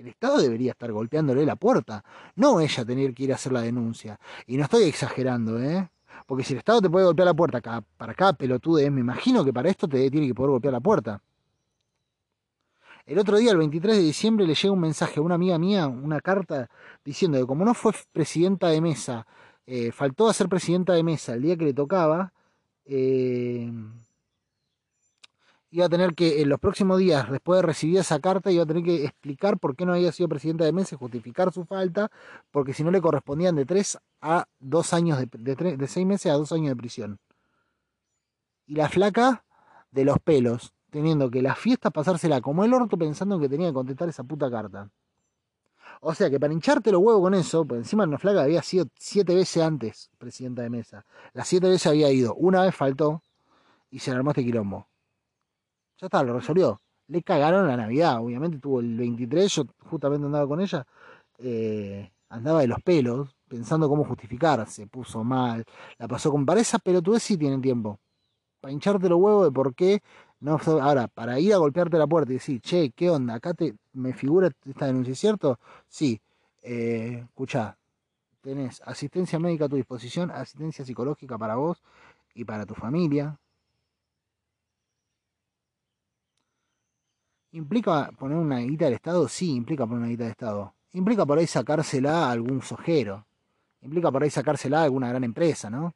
el Estado debería estar golpeándole la puerta, no ella tener que ir a hacer la denuncia. Y no estoy exagerando, ¿eh? Porque si el Estado te puede golpear la puerta para cada pelotude, me imagino que para esto te tiene que poder golpear la puerta. El otro día, el 23 de diciembre, le llega un mensaje a una amiga mía, una carta, diciendo que como no fue presidenta de mesa, eh, faltó a ser presidenta de mesa el día que le tocaba, eh, iba a tener que, en los próximos días, después de recibir esa carta, iba a tener que explicar por qué no había sido presidenta de mesa, justificar su falta, porque si no le correspondían de tres a dos años, de, de, de seis meses a dos años de prisión. Y la flaca de los pelos, teniendo que la fiesta pasársela como el orto pensando que tenía que contestar esa puta carta. O sea que para hincharte los huevos con eso, pues encima una flaca había sido siete veces antes presidenta de mesa. Las siete veces había ido, una vez faltó y se armó este quilombo. Ya está, lo resolvió. le cagaron la Navidad. Obviamente tuvo el 23, yo justamente andaba con ella, eh, andaba de los pelos, pensando cómo justificarse, puso mal, la pasó con pareja, pero tú sí tienen tiempo. Para hincharte los huevos de por qué no. Ahora, para ir a golpearte la puerta y decir, che, ¿qué onda? Acá te, me figura esta denuncia, ¿cierto? Sí. Eh, escuchá, tenés asistencia médica a tu disposición, asistencia psicológica para vos y para tu familia. ¿Implica poner una guita del Estado? Sí, implica poner una guita del Estado. Implica por ahí sacársela a algún sojero. Implica por ahí sacársela a alguna gran empresa, ¿no?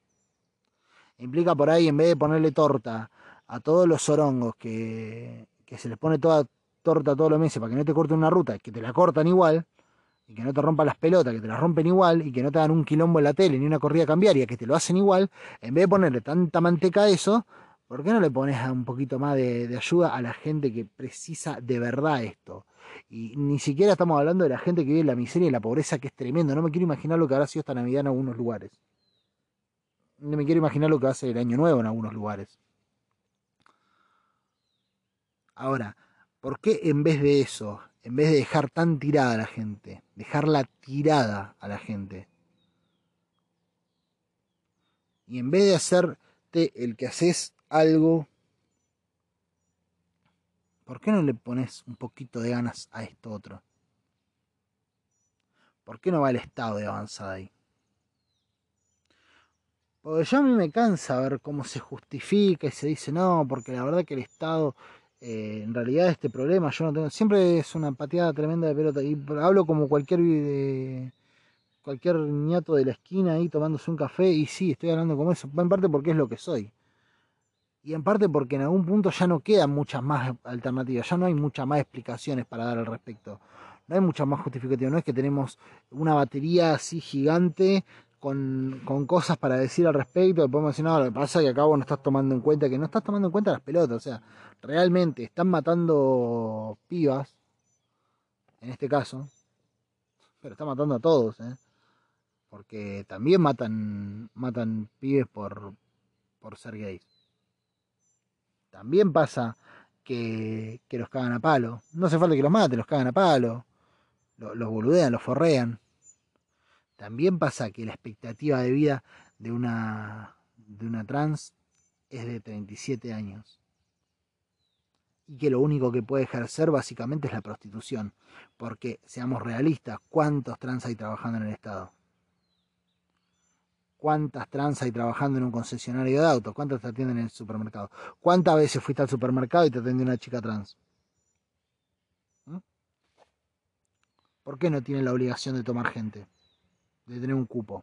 Implica por ahí, en vez de ponerle torta a todos los sorongos que, que se les pone toda torta todos los meses para que no te corten una ruta, que te la cortan igual, y que no te rompan las pelotas, que te las rompen igual, y que no te dan un quilombo en la tele ni una corrida cambiaria, que te lo hacen igual, en vez de ponerle tanta manteca a eso, ¿por qué no le pones un poquito más de, ayuda a la gente que precisa de verdad esto? Y ni siquiera estamos hablando de la gente que vive en la miseria y la pobreza, que es tremendo. No me quiero imaginar lo que habrá sido esta Navidad en algunos lugares. No me quiero imaginar lo que va a ser el Año Nuevo en algunos lugares. Ahora, ¿por qué en vez de eso en vez de dejar tan tirada a la gente, dejarla tirada a la gente, y en vez de hacerte el que haces algo, ¿por qué no le pones un poquito de ganas a esto otro? ¿Por qué no va el estado de avanzada ahí? Porque yo a mí me cansa ver cómo se justifica y se dice, no, porque la verdad que el Estado eh, en realidad este problema yo no tengo, siempre es una pateada tremenda de pelota y hablo como cualquier cualquier niato de la esquina ahí tomándose un café y sí, estoy hablando como eso, en parte porque es lo que soy. Y en parte porque en algún punto ya no quedan muchas más alternativas, ya no hay muchas más explicaciones para dar al respecto. No hay muchas más justificativas, no es que tenemos una batería así gigante con, con, cosas para decir al respecto, podemos decir, no, lo que pasa es que acá vos no estás tomando en cuenta, que no estás tomando en cuenta las pelotas, o sea, realmente están matando pibas, en este caso, pero están matando a todos, ¿eh? porque también matan, matan pibes por, por ser gays. También pasa que, que los cagan a palo. No hace falta que los maten, los cagan a palo. Los, boludean, los forrean. También pasa que la expectativa de vida de una, de una trans es de 37 años. Y que lo único que puede ejercer básicamente es la prostitución. Porque, seamos realistas, ¿cuántos trans hay trabajando en el Estado? ¿Cuántas trans hay trabajando en un concesionario de autos? ¿Cuántas te atienden en el supermercado? ¿Cuántas veces fuiste al supermercado y te atendió una chica trans? ¿Mm? ¿Por qué no tiene la obligación de tomar gente? de tener un cupo.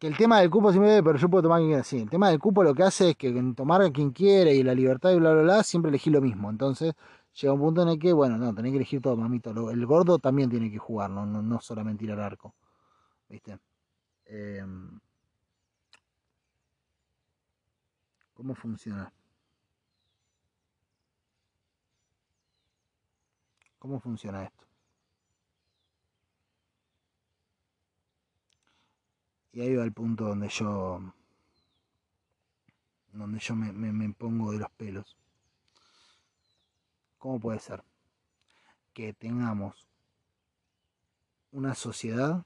Que el tema del cupo siempre, pero yo puedo tomar quien quiera. Sí, el tema del cupo lo que hace es que tomar a quien quiere y la libertad y bla, bla, bla, siempre elegí lo mismo. Entonces llega un punto en el que, bueno, no, tenés que elegir todo, mamito. El gordo también tiene que jugar, no, no, no solamente ir al arco. ¿Viste? Em, ¿Cómo funciona? ¿Cómo funciona esto? Y ahí va el punto donde yo donde yo me, me, pongo de los pelos. ¿Cómo puede ser que tengamos una sociedad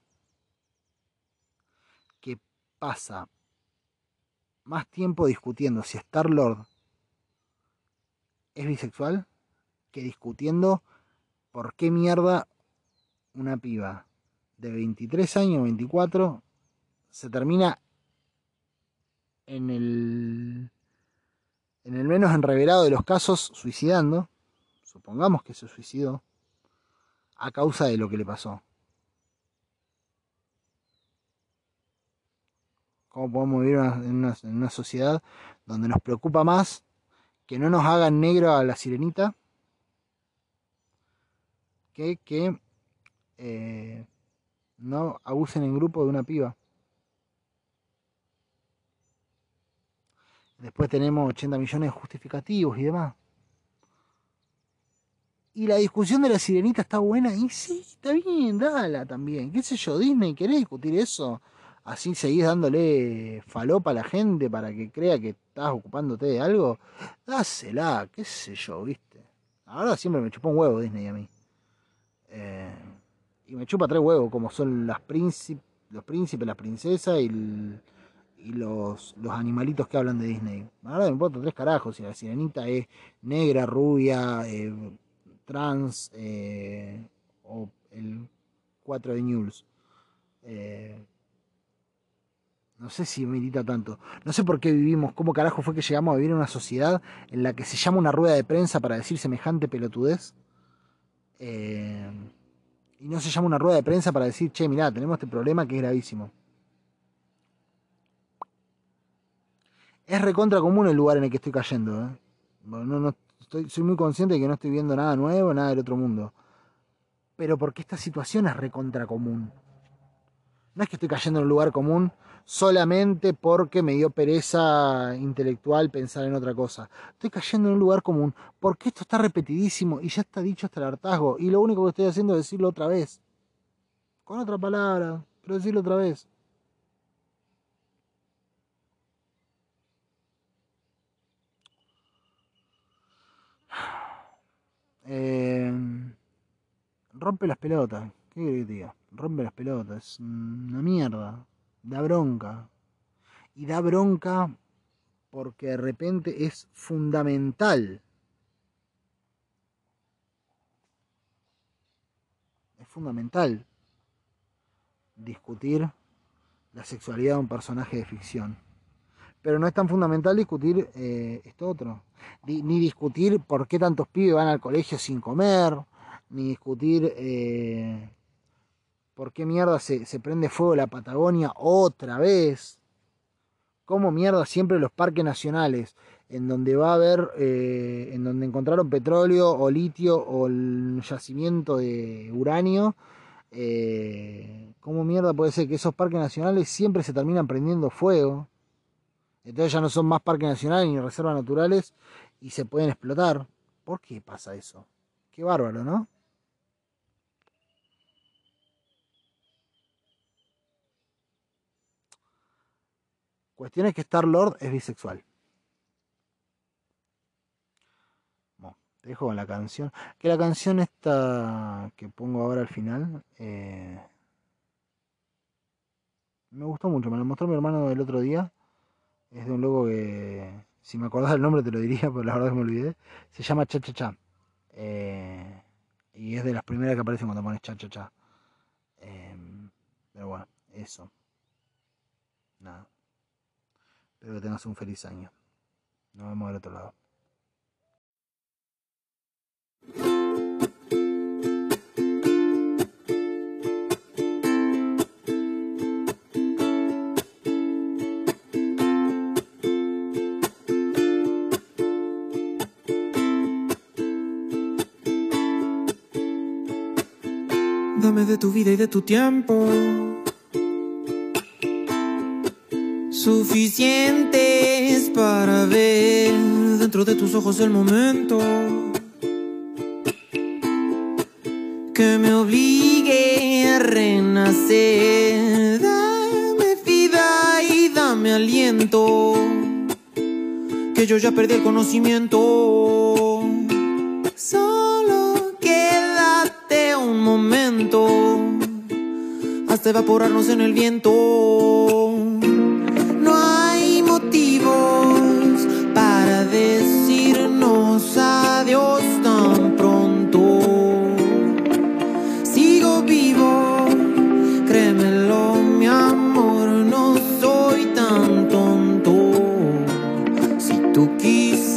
pasa más tiempo discutiendo si Star Lord es bisexual que discutiendo por qué mierda una piba de 23 años, 24, se termina en el, en el menos enreverado de los casos suicidando, supongamos que se suicidó, a causa de lo que le pasó. ¿Cómo podemos vivir en una, sociedad donde nos preocupa más que no nos hagan negro a la sirenita que que eh, no abusen en grupo de una piba? Después tenemos 80 millones de justificativos y demás. Y la discusión de la sirenita está buena. Y sí, está bien, dala también. ¿Qué sé yo, Disney? ¿Querés discutir eso? Así seguís dándole falopa a la gente para que crea que estás ocupándote de algo. Dásela, qué sé yo, viste. Ahora siempre me chupa un huevo Disney a mí. Eh, y me chupa tres huevos, como son las príncipes, los príncipes, las princesas y, los, los, animalitos que hablan de Disney. Ahora me importa tres carajos. Si la sirenita es negra, rubia, eh, trans eh, o el 4 de News. No sé si milita tanto. No sé por qué vivimos, cómo carajo fue que llegamos a vivir en una sociedad en la que se llama una rueda de prensa para decir semejante pelotudez. Eh, y no se llama una rueda de prensa para decir, che, mirá, tenemos este problema que es gravísimo. Es recontra común el lugar en el que estoy cayendo. ¿eh? no, no, estoy, soy muy consciente de que no estoy viendo nada nuevo, nada del otro mundo. Pero porque esta situación es recontra común. No es que estoy cayendo en un lugar común solamente porque me dio pereza intelectual pensar en otra cosa. Estoy cayendo en un lugar común porque esto está repetidísimo y ya está dicho hasta el hartazgo. Y lo único que estoy haciendo es decirlo otra vez. Con otra palabra, pero decirlo otra vez. Eh, rompe las pelotas. ¿Qué querés que diga? Rompe las pelotas. Es una mierda da bronca. Y da bronca porque de repente es fundamental. Es fundamental discutir la sexualidad de un personaje de ficción. Pero no es tan fundamental discutir eh, esto otro. Ni discutir por qué tantos pibes van al colegio sin comer, ni discutir eh, ¿Por qué mierda se, prende fuego la Patagonia otra vez? ¿Cómo mierda siempre los parques nacionales, en donde va a haber, eh, en donde encontraron petróleo o litio o el yacimiento de uranio, eh, ¿cómo mierda puede ser que esos parques nacionales siempre se terminan prendiendo fuego? Entonces ya no son más parques nacionales ni reservas naturales y se pueden explotar. ¿Por qué pasa eso? Qué bárbaro, ¿no? Cuestión es que Star Lord es bisexual. Te dejo con la canción. Que la canción esta que pongo ahora al final. Eh, me gustó mucho. Me la mostró mi hermano el otro día. Es de un loco que. Si me acordás el nombre te lo diría, pero la verdad que me olvidé. Se llama Cha Cha Cha. Eh, y es de las primeras que aparecen cuando pones Cha Cha Cha. Eh, pero bueno, eso. Nada. Espero que tengas un feliz año. Nos vemos del otro lado. Dame de tu vida y de tu tiempo suficientes para ver dentro de tus ojos el momento que me obligue a renacer. Dame vida y dame aliento, que yo ya perdí el conocimiento. Solo quédate un momento hasta evaporarnos en el viento.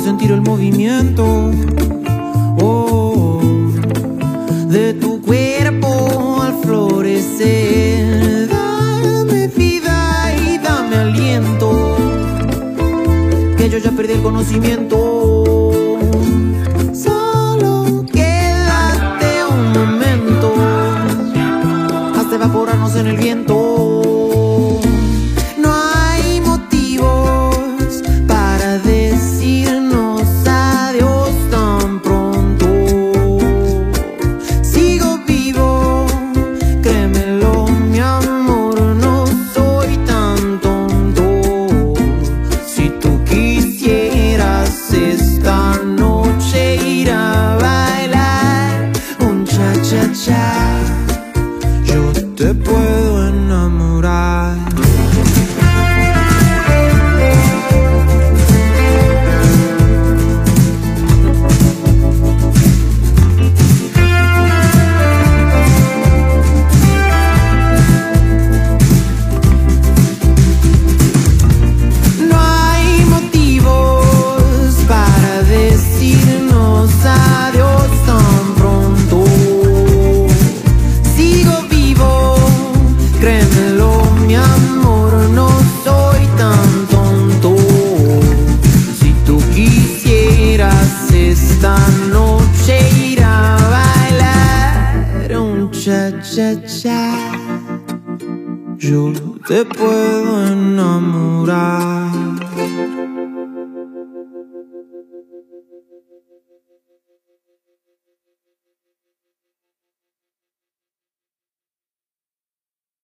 sentir el movimiento. Oh, de tu cuerpo Dame vida y dame aliento, que yo ya perdí el conocimiento.